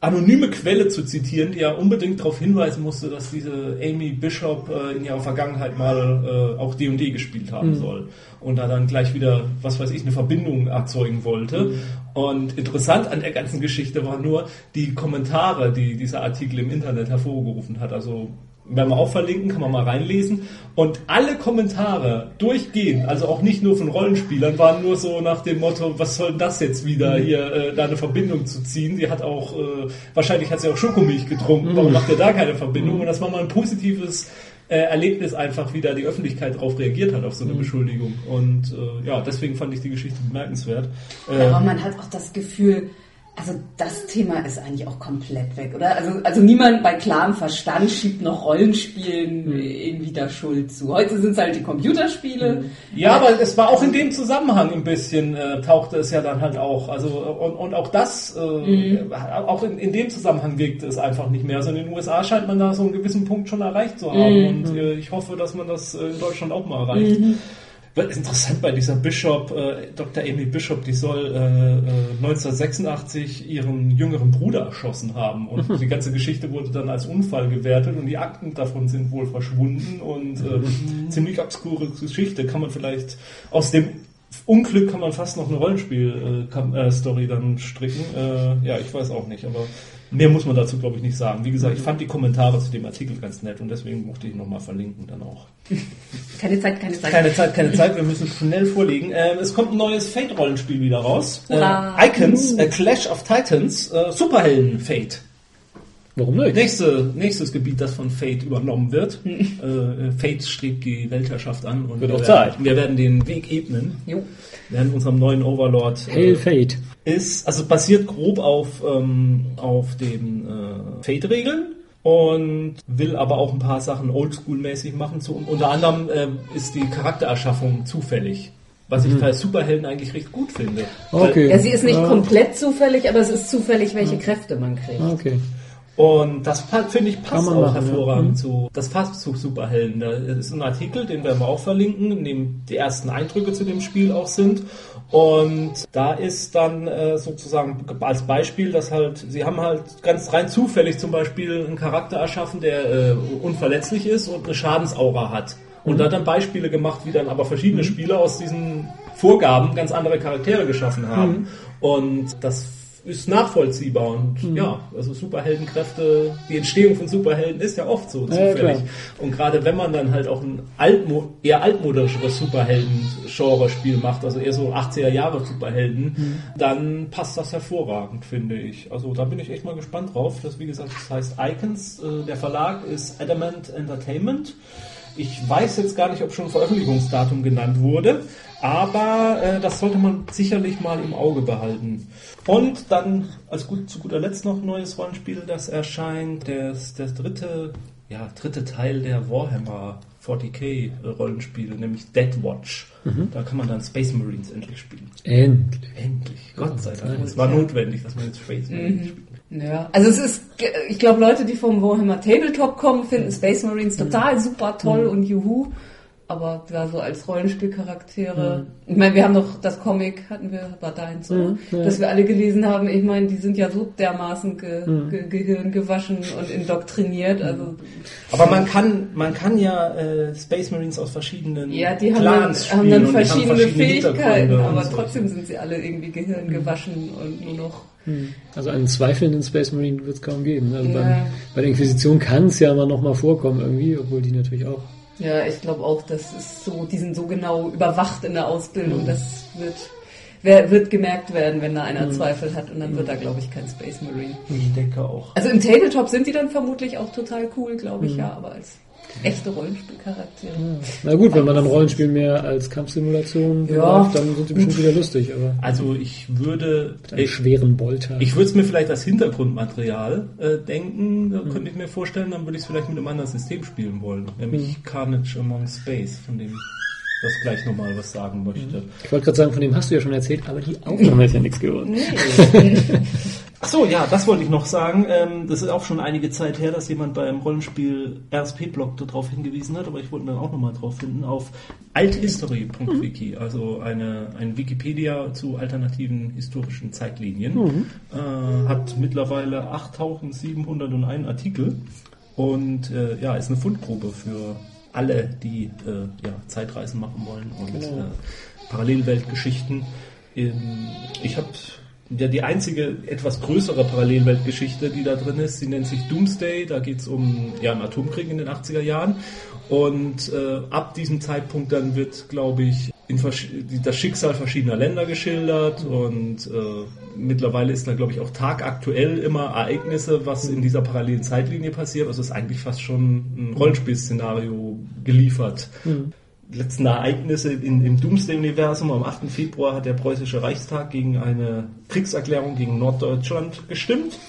anonyme Quelle zu zitieren, die ja unbedingt darauf hinweisen musste, dass diese Amy Bishop äh, in ihrer Vergangenheit mal äh, auch D&D gespielt haben mhm. soll und da dann gleich wieder, was weiß ich, eine Verbindung erzeugen wollte. Mhm. Und interessant an der ganzen Geschichte war nur die Kommentare, die dieser Artikel im Internet hervorgerufen hat. Also werden wir auch verlinken, kann man mal reinlesen. Und alle Kommentare durchgehend, also auch nicht nur von Rollenspielern, waren nur so nach dem Motto, was soll das jetzt wieder mhm. hier, äh, da eine Verbindung zu ziehen? Sie hat auch, äh, wahrscheinlich hat sie auch Schokomilch getrunken, warum mhm. macht ihr da keine Verbindung? Mhm. Und das war mal ein positives äh, Erlebnis einfach, wie da die Öffentlichkeit darauf reagiert hat, auf so eine Beschuldigung. Und äh, ja, deswegen fand ich die Geschichte bemerkenswert. Ja, aber man hat auch das Gefühl, Also das Thema ist eigentlich auch komplett weg, oder? Also, also niemand bei klarem Verstand schiebt noch Rollenspielen mhm. irgendwie da Schuld zu. Heute sind es halt die Computerspiele. Mhm. Ja, aber es war auch in dem Zusammenhang ein bisschen, äh, tauchte es ja dann halt auch. Also und, und auch das, äh, mhm. auch in, in dem Zusammenhang wirkte es einfach nicht mehr. Also in den USA scheint man da so einen gewissen Punkt schon erreicht zu haben. Mhm. Und äh, ich hoffe, dass man das äh, in Deutschland auch mal erreicht. Mhm interessant bei dieser Bishop, äh, Dr. Amy Bishop, die soll äh, 1986 äh, ihren jüngeren Bruder erschossen haben und mhm. die ganze Geschichte wurde dann als Unfall gewertet und die Akten davon sind wohl verschwunden und äh, mhm. ziemlich obskure Geschichte kann man vielleicht aus dem Unglück kann man fast noch eine Rollenspiel-Story äh, dann stricken. Äh, ja, ich weiß auch nicht, aber Mehr muss man dazu, glaube ich, nicht sagen. Wie gesagt, ich fand die Kommentare zu dem Artikel ganz nett und deswegen mochte ich nochmal verlinken dann auch. Keine Zeit, keine Zeit. Keine Zeit, keine Zeit. Wir müssen schnell vorlegen. Ähm, es kommt ein neues Fate-Rollenspiel wieder raus. Äh, Icons, uh. Clash of Titans, äh, Superhelden-Fate. Warum nicht? Nächste, nächstes Gebiet, das von Fate übernommen wird. Hm. äh, Fate strebt die Weltherrschaft an und wird wir, auch Zeit. wir werden den Weg ebnen. Jo. Wir werden unserem neuen Overlord. Hail äh, Fate. Ist, also basiert grob auf, ähm, auf den äh, Fate-Regeln und will aber auch ein paar Sachen oldschool-mäßig machen. Zu, unter anderem äh, ist die Charaktererschaffung zufällig. Was ich mhm. bei Superhelden eigentlich recht gut finde. Okay. Ja, sie ist nicht ja. komplett zufällig, aber es ist zufällig, welche ja. Kräfte man kriegt. Okay. Und das finde ich passt auch machen, hervorragend ja. Mhm. zu. Das passt zu Superhelden. Da ist ein Artikel, den werden wir auch verlinken, in dem die ersten Eindrücke zu dem Spiel auch sind. Und da ist dann äh, sozusagen als Beispiel, dass halt, sie haben halt ganz rein zufällig zum Beispiel einen Charakter erschaffen, der äh, unverletzlich ist und eine Schadensaura hat. Und mhm. da dann Beispiele gemacht, wie dann aber verschiedene mhm. Spieler aus diesen Vorgaben ganz andere Charaktere geschaffen haben. Mhm. Und das ist nachvollziehbar und mhm. ja, also Superheldenkräfte, die Entstehung von Superhelden ist ja oft so zufällig. Ja, und gerade wenn man dann halt auch ein altmo eher altmodischeres Superhelden-Genre-Spiel macht, also eher so 80er Jahre Superhelden, mhm. dann passt das hervorragend, finde ich. Also da bin ich echt mal gespannt drauf. Das wie gesagt, das heißt Icons. Äh, der Verlag ist Adamant Entertainment. Ich weiß jetzt gar nicht, ob schon ein Veröffentlichungsdatum genannt wurde, aber äh, das sollte man sicherlich mal im Auge behalten. Und dann als gut, zu guter Letzt noch ein neues Rollenspiel, das erscheint. Das, das dritte, ja, dritte Teil der Warhammer 40k Rollenspiele, nämlich Dead Watch. Mhm. Da kann man dann Space Marines endlich spielen. Endlich. Endlich. Gott sei Dank. Es war notwendig, dass man jetzt Space Marines mhm. spielt. Ja, also es ist, ich glaube, Leute, die vom Warhammer Tabletop kommen, finden Space Marines total super toll mhm. und juhu aber ja, so als Rollenspielcharaktere. Mhm. Ich meine, wir haben noch das Comic, hatten wir, war dein so, mhm, ja. dass wir alle gelesen haben. Ich meine, die sind ja so dermaßen ge, mhm. ge, Gehirn gewaschen und indoktriniert. Also aber man kann, man kann ja äh, Space Marines aus verschiedenen ja, die haben Clans dann, haben dann verschiedene, haben verschiedene Fähigkeiten, aber so. trotzdem sind sie alle irgendwie Gehirn mhm. gewaschen und nur noch mhm. Also einen zweifelnden Space Marine wird es kaum geben. Also ja. beim, bei der Inquisition kann es ja immer noch mal vorkommen irgendwie, obwohl die natürlich auch ja, ich glaube auch, das ist so, die sind so genau überwacht in der Ausbildung, mhm. das wird, wer, wird gemerkt werden, wenn da einer mhm. Zweifel hat und dann wird da, glaube ich, kein Space Marine. Ich denke auch. Also im Tabletop sind die dann vermutlich auch total cool, glaube ich, mhm. ja, aber als echte Rollenspielcharaktere. Ja. Na gut, wenn man dann Rollenspiel mehr als Kampfsimulation ja. Läuft, dann sind sie bestimmt wieder lustig. Aber also ich würde... Mit einem schweren Bolter. Ich würde es mir vielleicht als Hintergrundmaterial äh, denken, da mhm. könnte ich mir vorstellen, dann würde ich es vielleicht mit einem anderen System spielen wollen. Nämlich mhm. Carnage Among Space, von dem das gleich nochmal was sagen möchte. Ich wollte gerade sagen, von dem hast du ja schon erzählt, aber die Aufnahme ist ja nichts geworden. Ach so, ja, das wollte ich noch sagen. Ähm, das ist auch schon einige Zeit her, dass jemand beim Rollenspiel RSP-Blog darauf hingewiesen hat, aber ich wollte dann auch nochmal drauf finden, auf althistory.wiki, also eine, ein Wikipedia zu alternativen historischen Zeitlinien. Mhm. Äh, hat mittlerweile 8701 Artikel und äh, ja, ist eine Fundgrube für alle, die äh, ja, Zeitreisen machen wollen und genau. äh, Parallelweltgeschichten. Ähm, ich habe ja die einzige etwas größere Parallelweltgeschichte, die da drin ist. Sie nennt sich Doomsday. Da geht es um ja, einen Atomkrieg in den 80er Jahren. Und äh, ab diesem Zeitpunkt dann wird, glaube ich, das Schicksal verschiedener Länder geschildert und äh, mittlerweile ist da, glaube ich, auch tagaktuell immer Ereignisse, was in dieser parallelen Zeitlinie passiert. Also ist eigentlich fast schon ein Rollenspielszenario geliefert. Mhm letzten Ereignisse in, im Doomsday-Universum. Am 8. Februar hat der preußische Reichstag gegen eine Kriegserklärung gegen Norddeutschland gestimmt.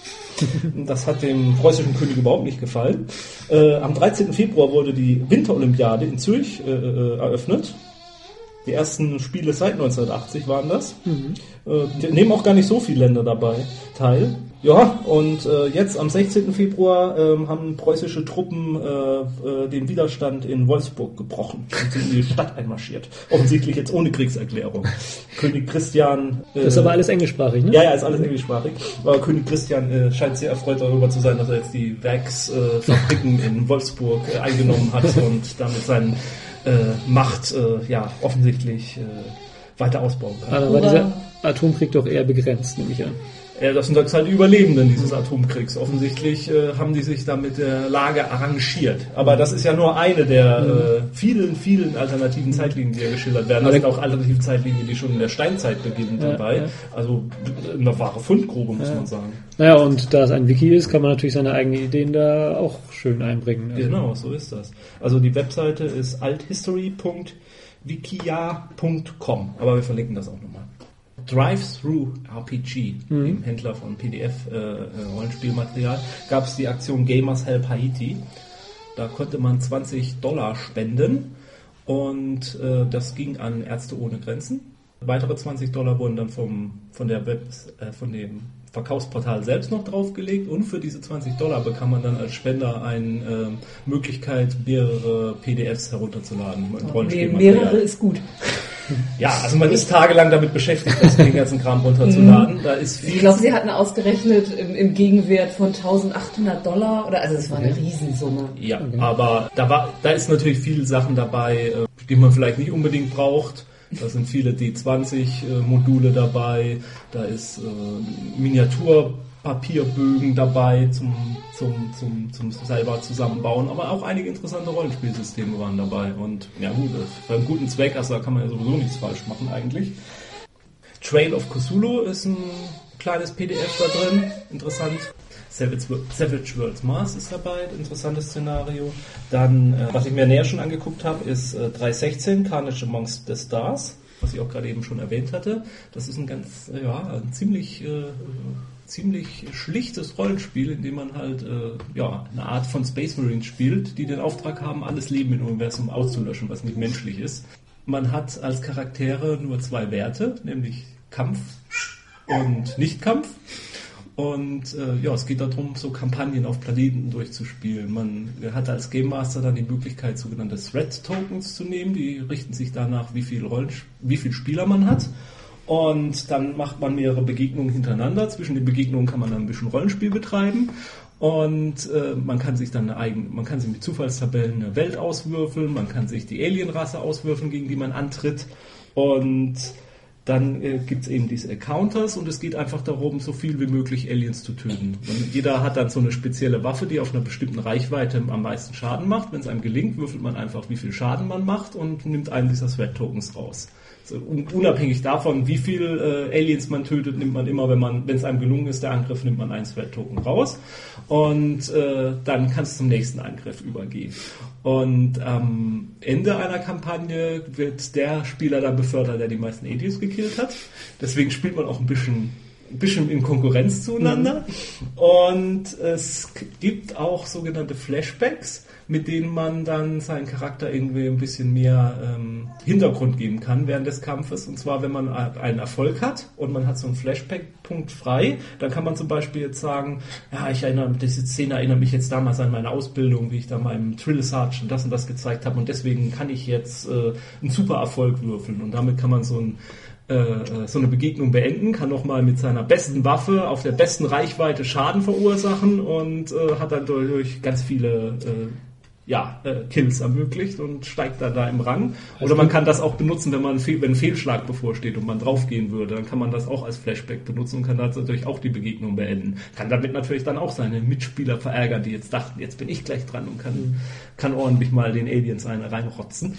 Das hat dem preußischen König überhaupt nicht gefallen. Äh, am 13. Februar wurde die Winterolympiade in Zürich äh, äh eröffnet. Die ersten Spiele seit 1980 waren das. Mhm. Äh, nehmen auch gar nicht so viele Länder dabei teil. Ja, und äh, jetzt am 16. Februar ähm, haben preußische Truppen äh, äh, den Widerstand in Wolfsburg gebrochen und sind in die Stadt einmarschiert. Offensichtlich jetzt ohne Kriegserklärung. König Christian. Äh, das ist aber alles englischsprachig, ne? Ja, ja, ist alles englischsprachig. Aber König Christian äh, scheint sehr erfreut darüber zu sein, dass er jetzt die Werksfabriken äh, in Wolfsburg äh, eingenommen hat und damit seine äh, Macht äh, ja offensichtlich äh, weiter ausbauen kann. Aber war dieser Atomkrieg doch eher begrenzt, nehme ich an. Ja, das sind jetzt halt die Überlebenden dieses Atomkriegs. Offensichtlich äh, haben die sich da mit der Lage arrangiert. Aber das ist ja nur eine der mhm. äh, vielen, vielen alternativen Zeitlinien, die ja geschildert werden. Da sind auch alternative Zeitlinien, die schon in der Steinzeit beginnen ja, dabei. Ja. Also eine wahre Fundgrube, muss ja. man sagen. Naja, und da es ein Wiki ist, kann man natürlich seine eigenen Ideen da auch schön einbringen. Also genau, so ist das. Also die Webseite ist althistory.wikia.com. Aber wir verlinken das auch nochmal. Drive-Through RPG, mhm. dem Händler von PDF-Rollenspielmaterial, äh, gab es die Aktion Gamers Help Haiti. Da konnte man 20 Dollar spenden und äh, das ging an Ärzte ohne Grenzen. Weitere 20 Dollar wurden dann vom, von, der Web, äh, von dem Verkaufsportal selbst noch draufgelegt und für diese 20 Dollar bekam man dann als Spender eine äh, Möglichkeit, mehrere PDFs herunterzuladen. Okay, mehrere ist gut. Ja, also man ist tagelang damit beschäftigt, das den ganzen Kram runterzuladen. Da ist viel ich glaube, sie hatten ausgerechnet im, im, Gegenwert von 1800 Dollar oder also es war eine Riesensumme. Ja, okay. aber da war, da ist natürlich viele Sachen dabei, äh, die man vielleicht nicht unbedingt braucht. Da sind viele D20-Module äh, dabei, da ist äh, Miniatur Papierbögen dabei zum, zum, zum, zum selber zusammenbauen, aber auch einige interessante Rollenspielsysteme waren dabei. Und ja gut, für einen guten Zweck, also da kann man ja sowieso nichts falsch machen eigentlich. Trail of Cthulhu ist ein kleines PDF da drin, interessant. Savage, Worlds Mars ist dabei, interessantes Szenario. Dann, äh, was ich mir näher schon angeguckt habe, ist äh, 316, Carnage Amongst the Stars, was ich auch gerade eben schon erwähnt hatte. Das ist ein ganz, ja, ein ziemlich äh, ziemlich schlichtes Rollenspiel, in dem man halt äh, ja, eine Art von Space Marine spielt, die den Auftrag haben, alles Leben im Universum auszulöschen, was nicht menschlich ist. Man hat als Charaktere nur zwei Werte, nämlich Kampf und Nichtkampf. Und äh, ja, es geht darum, so Kampagnen auf Planeten durchzuspielen. Man hat als Game Master dann die Möglichkeit, sogenannte Threat Tokens zu nehmen. Die richten sich danach, wie viel, Rollen, wie viel Spieler man hat. Und dann macht man mehrere Begegnungen hintereinander. Zwischen den Begegnungen kann man dann ein bisschen Rollenspiel betreiben. Und äh, man kann sich dann eine eigene, man kann sich mit Zufallstabellen eine Welt auswürfeln, man kann sich die Alienrasse auswürfeln, gegen die man antritt. Und dann äh, gibt es eben diese Encounters und es geht einfach darum, so viel wie möglich Aliens zu töten. Und jeder hat dann so eine spezielle Waffe, die auf einer bestimmten Reichweite am meisten Schaden macht. Wenn es einem gelingt, würfelt man einfach, wie viel Schaden man macht und nimmt einen dieser Threat-Tokens raus unabhängig davon, wie viel äh, Aliens man tötet, nimmt man immer, wenn man, wenn es einem gelungen ist, der Angriff, nimmt man einen Threat-Token raus und äh, dann kann es zum nächsten Angriff übergehen. Und am Ende einer Kampagne wird der Spieler dann befördert, der die meisten Aliens gekillt hat. Deswegen spielt man auch ein bisschen ein bisschen in Konkurrenz zueinander. Mhm. Und es gibt auch sogenannte Flashbacks mit denen man dann seinen Charakter irgendwie ein bisschen mehr ähm, Hintergrund geben kann während des Kampfes. Und zwar, wenn man einen Erfolg hat und man hat so einen Flashback-Punkt frei, dann kann man zum Beispiel jetzt sagen, ja, ich erinnere, diese Szene erinnert mich jetzt damals an meine Ausbildung, wie ich da meinem Trill Sergeant das und das gezeigt habe und deswegen kann ich jetzt äh, einen super Erfolg würfeln und damit kann man so ein äh, äh, so eine Begegnung beenden, kann nochmal mit seiner besten Waffe auf der besten Reichweite Schaden verursachen und äh, hat dann durch ganz viele äh, ja, äh, Kills ermöglicht und steigt dann da im Rang. Oder man kann das auch benutzen, wenn man wenn ein Fehlschlag bevorsteht und man draufgehen würde, dann kann man das auch als Flashback benutzen und kann natürlich auch die Begegnung beenden. Kann damit natürlich dann auch seine Mitspieler verärgern, die jetzt dachten, jetzt bin ich gleich dran und kann, mhm. kann ordentlich mal den Aliens eine reinrotzen.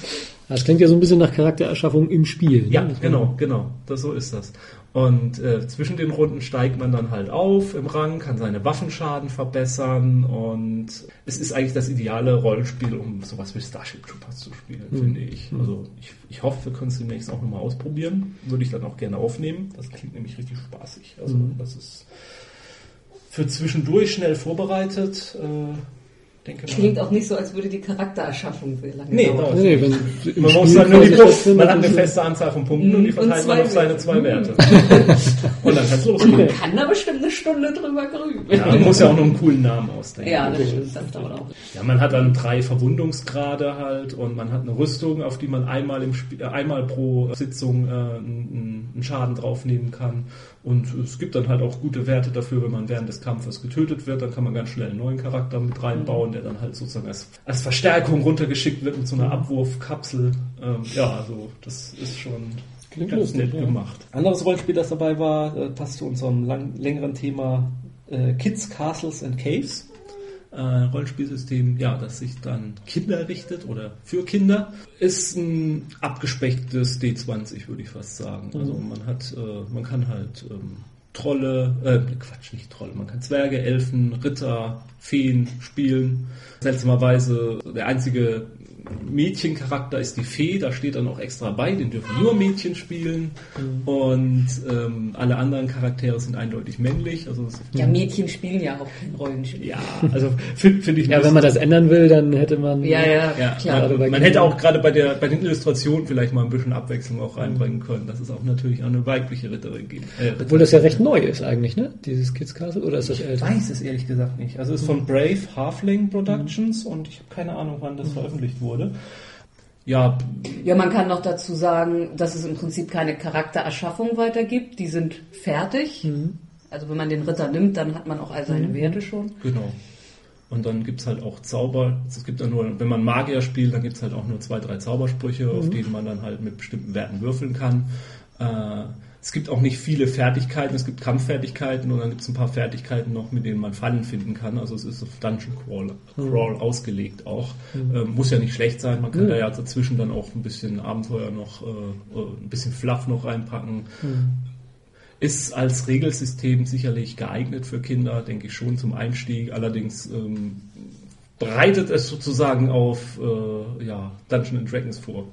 Das klingt ja so ein bisschen nach Charaktererschaffung im Spiel. Ne? Ja, genau, genau. Das, so ist das. Und äh, zwischen den Runden steigt man dann halt auf im Rang, kann seine Waffenschaden verbessern und es ist eigentlich das ideale Rollenspiel, um sowas wie Starship Troopers zu spielen, mhm. finde ich. Also ich, ich hoffe, wir können es demnächst auch nochmal ausprobieren. Würde ich dann auch gerne aufnehmen. Das klingt nämlich richtig spaßig. Also mhm. das ist für zwischendurch schnell vorbereitet. Äh, denke Klingt auch nicht so, als würde die Charaktererschaffung sehr lange nee, dauern. Nee, wenn man muss dann nur die Punkte, man hat eine feste Anzahl von Punkten und die verteilt man auf seine zwei Werte. und dann kann es losgehen. Man kann da bestimmt eine Stunde drüber grüben. Ja, man muss ja auch noch einen coolen Namen ausdenken. Ja, das stimmt, das dauert auch. Ja, man hat dann drei Verwundungsgrade halt und man hat eine Rüstung, auf die man einmal im Spiel, äh, einmal pro Sitzung äh, einen, einen Schaden draufnehmen kann. Und es gibt dann halt auch gute Werte dafür, wenn man während des Kampfes getötet wird, dann kann man ganz schnell einen neuen Charakter mit reinbauen, der dann halt sozusagen als, als Verstärkung runtergeschickt wird mit so einer. Abwurfkapsel. Ähm, ja, also das ist schon Klingt ganz lustig, nett ja. gemacht. Anderes Rollenspiel, das dabei war, äh, passt zu unserem lang, längeren Thema äh, Kids, Castles and Caves äh, Rollenspielsystem, ja, das sich dann Kinder richtet oder für Kinder, ist ein abgespecktes D20, würde ich fast sagen. Mhm. Also man hat, äh, man kann halt ähm, Trolle, äh, Quatsch, nicht Trolle, man kann Zwerge, Elfen, Ritter, Feen spielen. Seltsamerweise der einzige Mädchencharakter ist die Fee, da steht dann auch extra bei, den dürfen nur Mädchen spielen mhm. und ähm, alle anderen Charaktere sind eindeutig männlich. Also ja, Mädchen spielen ja auch kein Rollenspiel. Ja, also finde find ich. Ja, wenn man das ändern will, dann hätte man. Ja, ja, ja klar. Man, man hätte auch gerade bei der bei den Illustrationen vielleicht mal ein bisschen Abwechslung auch reinbringen können, dass es auch natürlich auch eine weibliche Ritterin gibt. Äh, Obwohl das ja recht neu ist eigentlich, ne? Dieses Kids Castle oder ist das älter? Ich weiß es ehrlich gesagt nicht. Also es ist von Brave Halfling Productions mhm. und ich habe keine Ahnung, wann das mhm. veröffentlicht wurde wurde. Ja. Ja, man kann noch dazu sagen, dass es im Prinzip keine Charaktererschaffung weiter gibt. Die sind fertig. Mhm. Also wenn man den Ritter nimmt, dann hat man auch all seine mhm. Werte schon. Genau. Und dann gibt es halt auch Zauber. Es gibt dann nur, wenn man Magier spielt, dann gibt es halt auch nur zwei, drei Zaubersprüche, mhm. auf denen man dann halt mit bestimmten Werten würfeln kann. Äh, es gibt auch nicht viele Fertigkeiten, es gibt Kampffertigkeiten und dann gibt es ein paar Fertigkeiten noch, mit denen man Fallen finden kann. Also es ist auf Dungeon Crawl, Crawl mhm. ausgelegt auch. Mhm. Ähm, muss ja nicht schlecht sein, man kann mhm. da ja dazwischen dann auch ein bisschen Abenteuer noch, äh, äh, ein bisschen Fluff noch reinpacken. Mhm. Ist als Regelsystem sicherlich geeignet für Kinder, denke ich schon zum Einstieg. Allerdings ähm, bereitet es sozusagen auf äh, ja, Dungeons Dragons vor.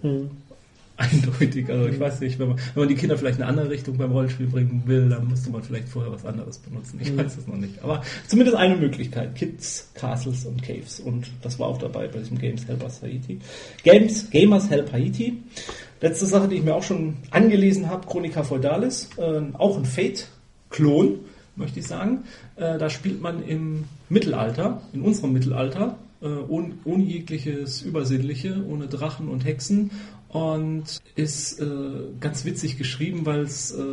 Eindeutig. Also ich weiß nicht, wenn man, wenn man die Kinder vielleicht in eine andere Richtung beim Rollenspiel bringen will, dann müsste man vielleicht vorher was anderes benutzen. Ich mhm. weiß es noch nicht. Aber zumindest eine Möglichkeit. Kids, Castles und Caves. Und das war auch dabei bei diesem Games Helpers Haiti. Games, Gamers Help Haiti. Letzte Sache, die ich mir auch schon angelesen habe, Chronica Feudalis, äh, auch ein Fate-Klon, möchte ich sagen. Äh, da spielt man im Mittelalter, in unserem Mittelalter, äh, ohne, ohne jegliches Übersinnliche, ohne Drachen und Hexen und ist äh, ganz witzig geschrieben, weil es äh,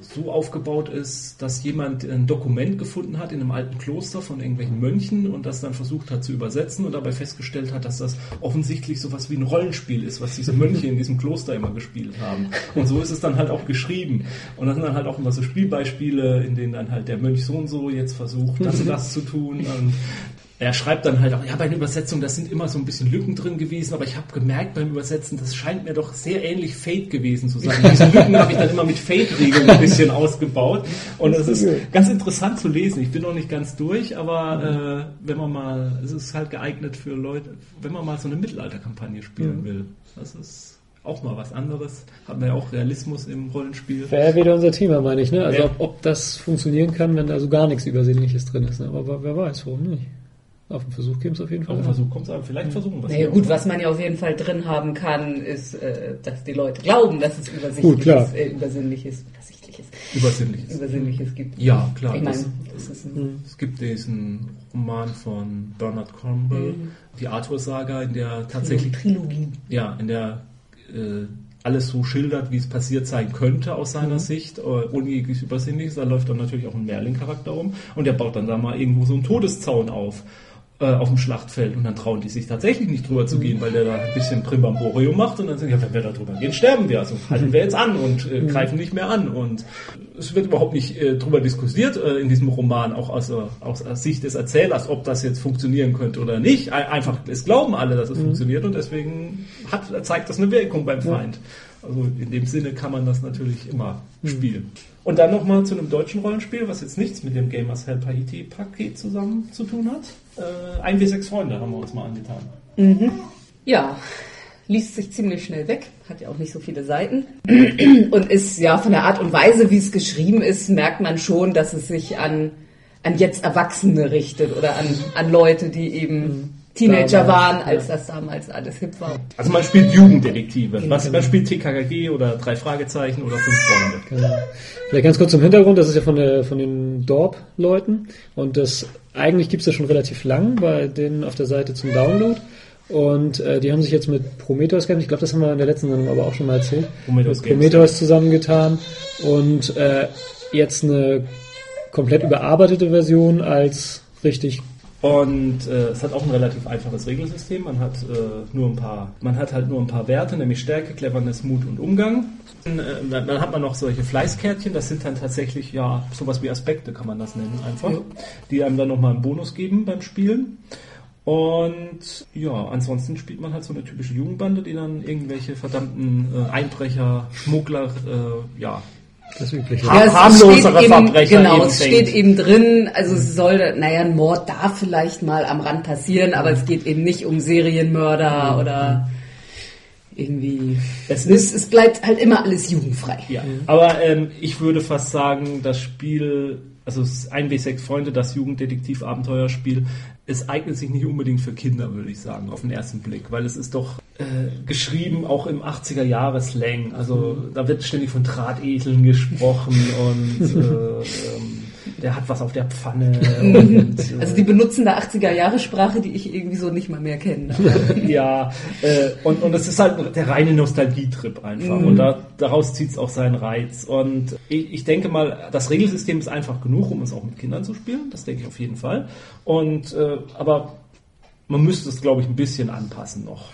so aufgebaut ist, dass jemand ein Dokument gefunden hat in einem alten Kloster von irgendwelchen Mönchen und das dann versucht hat zu übersetzen und dabei festgestellt hat, dass das offensichtlich sowas wie ein Rollenspiel ist, was diese Mönche in diesem Kloster immer gespielt haben. Und so ist es dann halt auch geschrieben. Und das sind dann halt auch immer so Spielbeispiele, in denen dann halt der Mönch so und so jetzt versucht, das und das zu tun. Und er schreibt dann halt auch, ja, bei den Übersetzungen, das sind immer so ein bisschen Lücken drin gewesen, aber ich habe gemerkt beim Übersetzen, das scheint mir doch sehr ähnlich Fate gewesen zu sein. Diese Lücken habe ich dann immer mit Fate-Regeln ein bisschen ausgebaut. Und das ist ganz interessant zu lesen. Ich bin noch nicht ganz durch, aber äh, wenn man mal, es ist halt geeignet für Leute, wenn man mal so eine Mittelalterkampagne spielen will. Das ist auch mal was anderes. Haben wir ja auch Realismus im Rollenspiel. Wäre wieder unser Thema, meine ich, ne? Also ja. ob, ob, das funktionieren kann, wenn da so gar nichts Übersinnliches drin ist. Ne? Aber wer weiß, warum nicht? Auf den Versuch käme es auf jeden Fall. Auf den Versuch kommt es Vielleicht versuchen wir es. Naja, gut, was man ja auf jeden Fall drin haben kann, ist, äh, dass die Leute glauben, dass es übersichtlich ist, äh, übersinnlich ist, übersichtlich ist. Übersinnliches. Übersinnliches gibt. Ja, klar. Ich meine, es gibt diesen Roman von Bernard Cornwell, mhm. die Arthur-Saga, in der tatsächlich. Trilogie. Ja, in der äh, alles so schildert, wie es passiert sein könnte aus seiner mhm. Sicht, äh, ohne jegliches Übersinnliches. Da läuft dann natürlich auch ein Merlin-Charakter um und der baut dann da mal irgendwo so einen Todeszaun auf äh, auf dem Schlachtfeld und dann trauen die sich tatsächlich nicht drüber zu gehen, weil der da ein bisschen Primbamborium macht und dann sagen, ja, wenn wir da drüber gehen, sterben wir. Also halten wir jetzt an und äh, mhm. greifen nicht mehr an. Und es wird überhaupt nicht äh, drüber diskutiert äh, in diesem Roman, auch aus, aus, aus Sicht des Erzählers, ob das jetzt funktionieren könnte oder nicht. Einfach, es glauben alle, dass es mhm. funktioniert und deswegen hat, zeigt das eine Wirkung beim Feind. Also in dem Sinne kann man das natürlich immer spielen. Und dann nochmal zu einem deutschen Rollenspiel, was jetzt nichts mit dem Gamers Help Haiti Paket zusammen zu tun hat. Äh, 1W6 Freunde haben wir uns mal angetan. Ja, liest sich ziemlich schnell weg, hat ja auch nicht so viele Seiten und ist ja von der Art und Weise, wie es geschrieben ist, merkt man schon, dass es sich an, an jetzt Erwachsene richtet oder an, an Leute, die eben Teenager Damals, waren, als das damals alles hip war. Also man spielt Jugenddetektive. Was, man spielt TKKG oder drei Fragezeichen oder fünf Freunde. Genau. Vielleicht ganz kurz zum Hintergrund, das ist ja von, der, von den Dorp-Leuten und das eigentlich gibt's das schon relativ lang bei denen auf der Seite zum Download. Und äh, die haben sich jetzt mit Prometheus gehabt, ich glaube, das haben wir in der letzten Sendung aber auch schon mal erzählt, Prometheus mit Games. Prometheus zusammengetan und äh, jetzt eine komplett überarbeitete Version als richtig Und äh, es hat auch ein relativ einfaches Regelsystem. Man hat äh, nur ein paar, man hat halt nur ein paar Werte, nämlich Stärke, Cleverness, Mut und Umgang. Äh, dann, hat man noch solche Fleißkärtchen. Das sind dann tatsächlich ja sowas wie Aspekte, kann man das nennen einfach, die einem dann nochmal einen Bonus geben beim Spielen. Und ja, ansonsten spielt man halt so eine typische Jugendbande, die dann irgendwelche verdammten äh, Einbrecher, Schmuggler, äh, ja, das Übliche. Ha- es harmlosere steht eben, Verbrecher Genau, eben es denkt. steht eben drin, also es soll, naja, ein Mord darf vielleicht mal am Rand passieren, aber es geht eben nicht um Serienmörder oder irgendwie. Es Es, es bleibt halt immer alles jugendfrei. Ja, aber ähm, ich würde fast sagen, das Spiel, also es 1W6 Freunde, das Jugenddetektiv-Abenteuerspiel, es eignet sich nicht unbedingt für Kinder, würde ich sagen, auf den ersten Blick, weil es ist doch äh, geschrieben auch im 80er-Jahre-Slang. Also da wird ständig von Drahteseln gesprochen und äh, ähm, der hat was auf der Pfanne. und, äh, Also die benutzen da 80er Jahre Sprache, die ich irgendwie so nicht mal mehr kenne. ja, äh, und, und es ist halt der reine Nostalgietrip einfach. Und da, daraus zieht es auch seinen Reiz. Und ich, ich denke mal, das Regelsystem ist einfach genug, um es auch mit Kindern zu spielen. Das denke ich auf jeden Fall. Und äh, aber man müsste es, glaube ich, ein bisschen anpassen noch.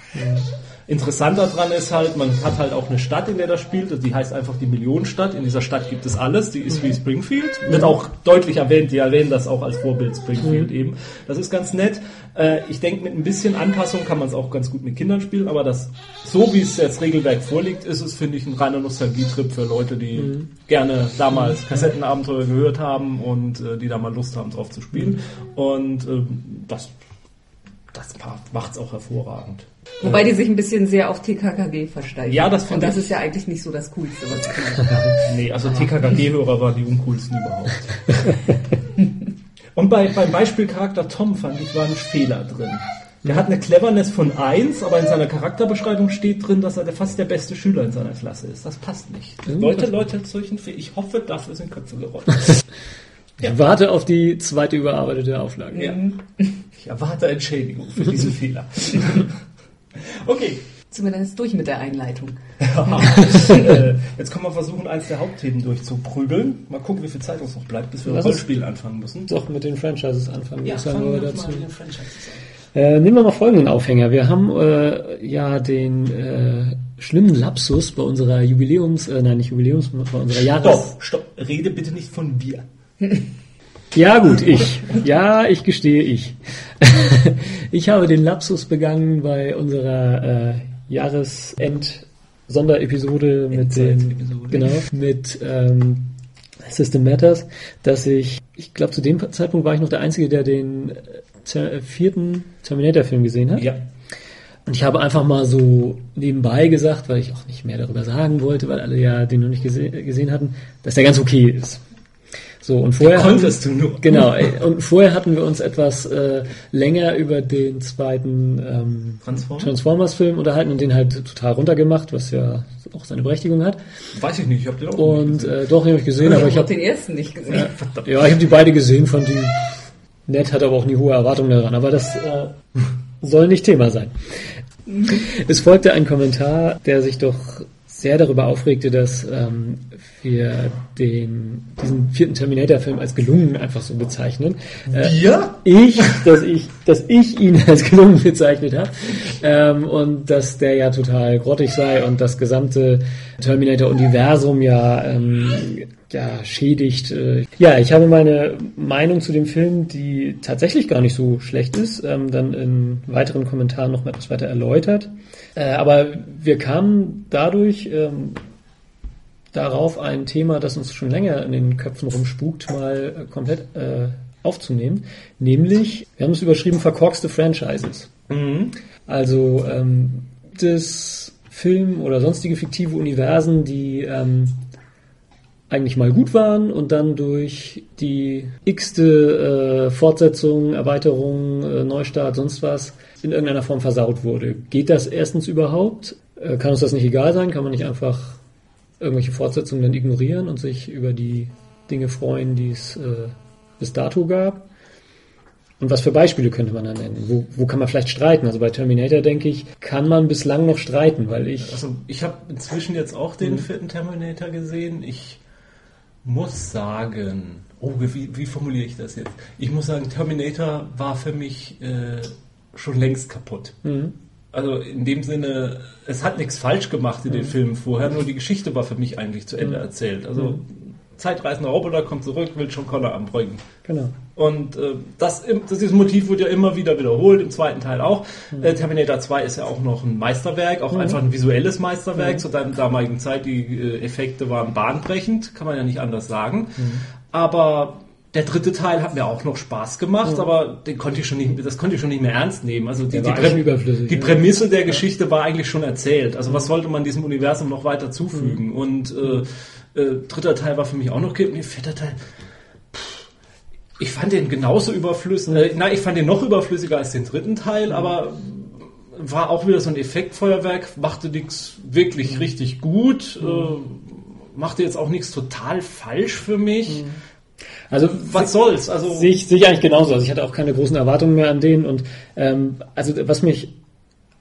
Interessanter dran ist halt, man hat halt auch eine Stadt, in der das spielt. Die heißt einfach die Millionenstadt. In dieser Stadt gibt es alles. Die ist wie Springfield. Wird auch deutlich erwähnt. Die erwähnen das auch als Vorbild Springfield eben. Das ist ganz nett. Äh, ich denke, mit ein bisschen Anpassung kann man es auch ganz gut mit Kindern spielen. Aber das, so wie es jetzt Regelwerk vorliegt, ist es, finde ich, ein reiner Nostalgietrip für Leute, die gerne damals Kassettenabenteuer gehört haben und äh, die da mal Lust haben, drauf zu spielen. Und ähm, das, das macht es auch hervorragend. Wobei die sich ein bisschen sehr auf TKKG versteigen. Ja, das Und das ich- ist ja eigentlich nicht so das Coolste, was ich gemacht habe. Nee, also TKKG-Hörer waren die uncoolsten überhaupt. Und bei, beim Beispielcharakter Tom fand ich, war ein Fehler drin. Der hat eine Cleverness von 1, aber in seiner Charakterbeschreibung steht drin, dass er der, fast der beste Schüler in seiner Klasse ist. Das passt nicht. Leute, Leute, solchen Fe Ich hoffe, dafür sind Köpfe gerollt. Ich warte auf die zweite überarbeitete Auflage. ja. Ich erwarte Entschädigung für diese Fehler. Okay. Jetzt durch mit der Einleitung? äh, jetzt können wir versuchen, eins der Hauptthemen durchzuprügeln. Mal gucken, wie viel Zeit uns noch bleibt, bis wir ein uns- Rollenspiel anfangen müssen. Doch mit den Franchises anfangen. sagen, fangen wir dazu. mal mit den Franchises an. Äh, nehmen wir mal folgenden Aufhänger. Wir haben äh, ja den äh, schlimmen Lapsus bei unserer Jubiläums, äh, nein nicht Jubiläums, bei unserer Jahres... Stopp, stopp. Rede bitte nicht von wir. Ja gut, ich. Ja, ich gestehe ich. ich habe den Lapsus begangen bei unserer äh, Jahresend-Sonderepisode mit den, Endzeit-Episode. genau, mit ähm, System Matters, dass ich, ich glaube zu dem Zeitpunkt war ich noch der Einzige, der den äh, ter- vierten Terminator-Film gesehen hat. Ja. Und ich habe einfach mal so nebenbei gesagt, weil ich auch nicht mehr darüber sagen wollte, weil alle ja den noch nicht gese gesehen hatten, dass der ganz okay ist. So, und vorher. Konntest du nur. Genau, und vorher hatten wir uns etwas äh, länger über den zweiten ähm, Transformers? Transformers-Film unterhalten und den halt total runtergemacht, was ja auch seine Berechtigung hat. Weiß ich nicht, ich habe den auch Und nicht gesehen. äh, doch, den habe ich gesehen, aber ich habe habe den ersten nicht gesehen. ja, ich habe die beide gesehen, fand die nett, hatte aber auch nie hohe Erwartungen daran. Aber das äh, soll nicht Thema sein. Es folgte ein Kommentar, der sich doch sehr darüber aufregte, dass ähm, wir den, diesen vierten Terminator-Film als gelungen einfach so bezeichnen. Äh, Wir? ich, dass ich, dass ich ihn als gelungen bezeichnet habe ähm, und dass der ja total grottig sei und das gesamte Terminator-Universum ja ähm, ja, schädigt. Äh. Ja, ich habe meine Meinung zu dem Film, die tatsächlich gar nicht so schlecht ist, ähm, dann in weiteren Kommentaren noch mal etwas weiter erläutert. Äh, aber wir kamen dadurch ähm, darauf, ein Thema, das uns schon länger in den Köpfen rumspukt, mal äh, komplett äh, aufzunehmen. Nämlich, wir haben es überschrieben, verkorkste Franchises. Mhm. Also ähm, das Film oder sonstige fiktive Universen, die ähm, eigentlich mal gut waren und dann durch die x-te äh, Fortsetzung, Erweiterung, äh, Neustart, sonst was in irgendeiner Form versaut wurde. Geht das erstens überhaupt? Äh, kann uns das nicht egal sein? Kann man nicht einfach irgendwelche Fortsetzungen dann ignorieren und sich über die Dinge freuen, die es äh, bis dato gab? Und was für Beispiele könnte man da nennen? Wo, wo kann man vielleicht streiten? Also bei Terminator, denke ich, kann man bislang noch streiten, weil ich... Also ich habe inzwischen jetzt auch den mhm. vierten Terminator gesehen. Ich muss sagen, oh, wie, wie formuliere ich das jetzt? Ich muss sagen, Terminator war für mich äh, schon längst kaputt. Mhm. Also in dem Sinne, es hat nichts falsch gemacht in den mhm. Filmen vorher, nur die Geschichte war für mich eigentlich zu Ende mhm. erzählt. Also mhm. Zeitreisender Roboter kommt zurück, will John Connor anbringen. Genau. Und äh, das, das dieses Motiv wird ja immer wieder wiederholt, im zweiten Teil auch. Mhm. Äh, Terminator 2 ist ja auch noch ein Meisterwerk, auch mhm. einfach ein visuelles Meisterwerk. Mhm. Zu der damaligen Zeit, die äh, Effekte waren bahnbrechend, kann man ja nicht anders sagen. Mhm. Aber der dritte Teil hat mir auch noch Spaß gemacht, mhm. aber den konnte ich schon nicht, das konnte ich schon nicht mehr ernst nehmen. Also die, die, Prä die Prämisse der Geschichte war eigentlich schon erzählt. Also was mhm. sollte man diesem Universum noch weiter zufügen? Und äh, äh, dritter Teil war für mich auch noch, okay, vierter Teil ich fand den genauso überflüssig. Äh, nein, ich fand den noch überflüssiger als den dritten Teil, mhm. aber war auch wieder so ein Effektfeuerwerk, machte nichts wirklich mhm. richtig gut, mhm. äh, machte jetzt auch nichts total falsch für mich. Mhm. Also was soll's? Also sehe ich, sehe ich eigentlich genauso. Also ich hatte auch keine großen Erwartungen mehr an den und ähm, also was mich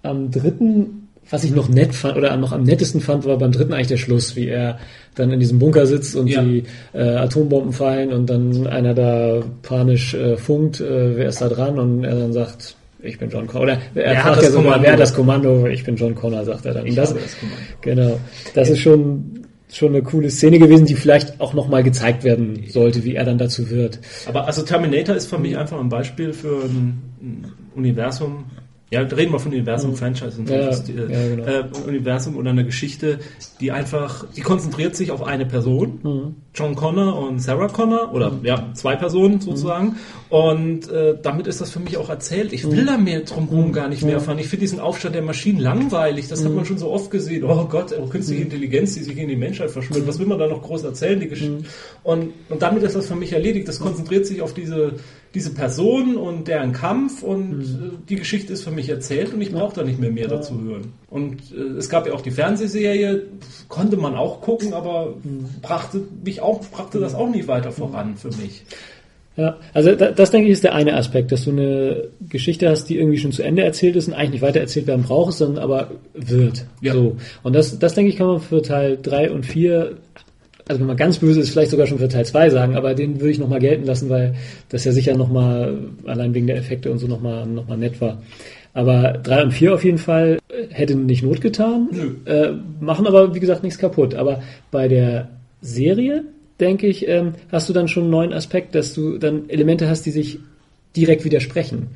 am dritten was ich noch nett fand oder noch am nettesten fand, war beim dritten eigentlich der Schluss, wie er dann in diesem Bunker sitzt und ja. die äh, Atombomben fallen und dann einer da panisch äh, funkt, äh, wer ist da dran und er dann sagt, ich bin John Connor. Oder er wer fragt ja sogar, wer hat das Kommando? Ich bin John Connor, sagt er dann. Ich das, das genau. Das ist schon schon eine coole Szene gewesen, die vielleicht auch nochmal gezeigt werden sollte, wie er dann dazu wird. Aber also Terminator ist für mich einfach ein Beispiel für ein Universum, ja, reden wir von Universum, mhm. Franchise und so. Ja, die, ja, genau. äh, Universum oder eine Geschichte, die einfach, die konzentriert sich auf eine Person, mhm. John Connor und Sarah Connor, oder mhm. ja, zwei Personen sozusagen. Mhm. Und äh, damit ist das für mich auch erzählt. Ich will mhm. da mehr drumherum gar nicht mehr fahren. Ich finde diesen Aufstand der Maschinen langweilig. Das hat man schon so oft gesehen. Oh Gott, oh, künstliche Intelligenz, die sich in die Menschheit verschwimmt. Was will man da noch groß erzählen? Die Geschichte. Und, und damit ist das für mich erledigt. Das konzentriert sich auf diese diese Person und deren Kampf und mhm. die Geschichte ist für mich erzählt und ich brauche da nicht mehr mehr ja. dazu hören. Und äh, es gab ja auch die Fernsehserie, konnte man auch gucken, aber mhm. brachte mich auch, brachte das auch nicht weiter voran für mich. Ja, also da, das denke ich ist der eine Aspekt, dass du eine Geschichte hast, die irgendwie schon zu Ende erzählt ist und eigentlich nicht weiter erzählt werden braucht, sondern aber wird. Ja. So. Und das, das denke ich kann man für Teil 3 und 4 also wenn man ganz böse ist, vielleicht sogar schon für Teil 2 sagen, aber den würde ich nochmal gelten lassen, weil das ja sicher nochmal, allein wegen der Effekte und so nochmal noch mal nett war. Aber 3 und 4 auf jeden Fall äh, hätte nicht Not getan, äh, machen aber wie gesagt nichts kaputt. Aber bei der Serie, denke ich, ähm, hast du dann schon einen neuen Aspekt, dass du dann Elemente hast, die sich direkt widersprechen.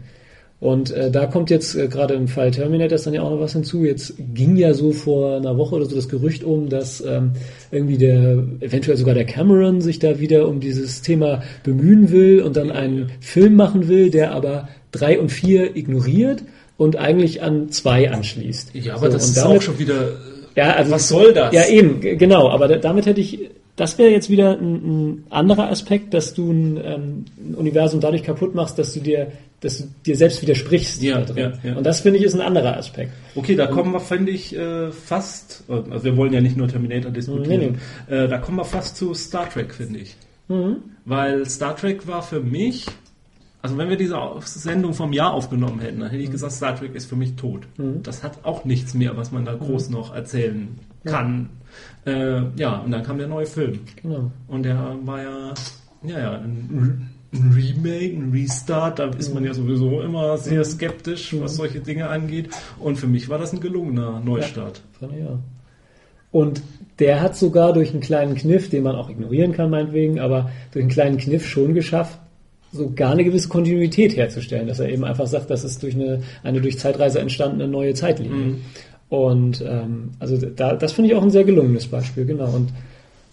Und äh, da kommt jetzt äh, gerade im Fall Terminator dann ja auch noch was hinzu. Jetzt ging ja so vor einer Woche oder so das Gerücht um, dass ähm, irgendwie der, eventuell sogar der Cameron sich da wieder um dieses Thema bemühen will und dann einen Film machen will, der aber drei und vier ignoriert und eigentlich an zwei anschließt. Ja, aber so, das ist damit, auch schon wieder. Ja, also was soll das? Ja, eben, genau. Aber damit hätte ich das wäre jetzt wieder ein, ein, anderer Aspekt, dass du ein, ähm, ein, Universum dadurch kaputt machst, dass du dir, dass du dir selbst widersprichst. Ja, ja, ja. Und das finde ich ist ein anderer Aspekt. Okay, da kommen wir, finde ich, äh, fast, also wir wollen ja nicht nur Terminator diskutieren, nee, nee. Äh, da kommen wir fast zu Star Trek, finde ich. Mhm. Weil Star Trek war für mich, also wenn wir diese Sendung vom Jahr aufgenommen hätten, dann hätte ich mhm. gesagt, Star Trek ist für mich tot. Mhm. Das hat auch nichts mehr, was man da groß mhm. noch erzählen kann. Äh, ja, und dann kam der neue Film. Genau. Und der war ja, ja, ja, ein, ein Remake, ein Restart, da ist man ja sowieso immer sehr skeptisch, was solche Dinge angeht. Und für mich war das ein gelungener Neustart. Ja, ja. Und der hat sogar durch einen kleinen Kniff, den man auch ignorieren kann, meinetwegen, aber durch einen kleinen Kniff schon geschafft, so gar eine gewisse Kontinuität herzustellen, dass er eben einfach sagt, das ist durch eine, eine durch Zeitreise entstandene neue Zeitlinie. Mhm. Und ähm, also da, das finde ich auch ein sehr gelungenes Beispiel, genau. Und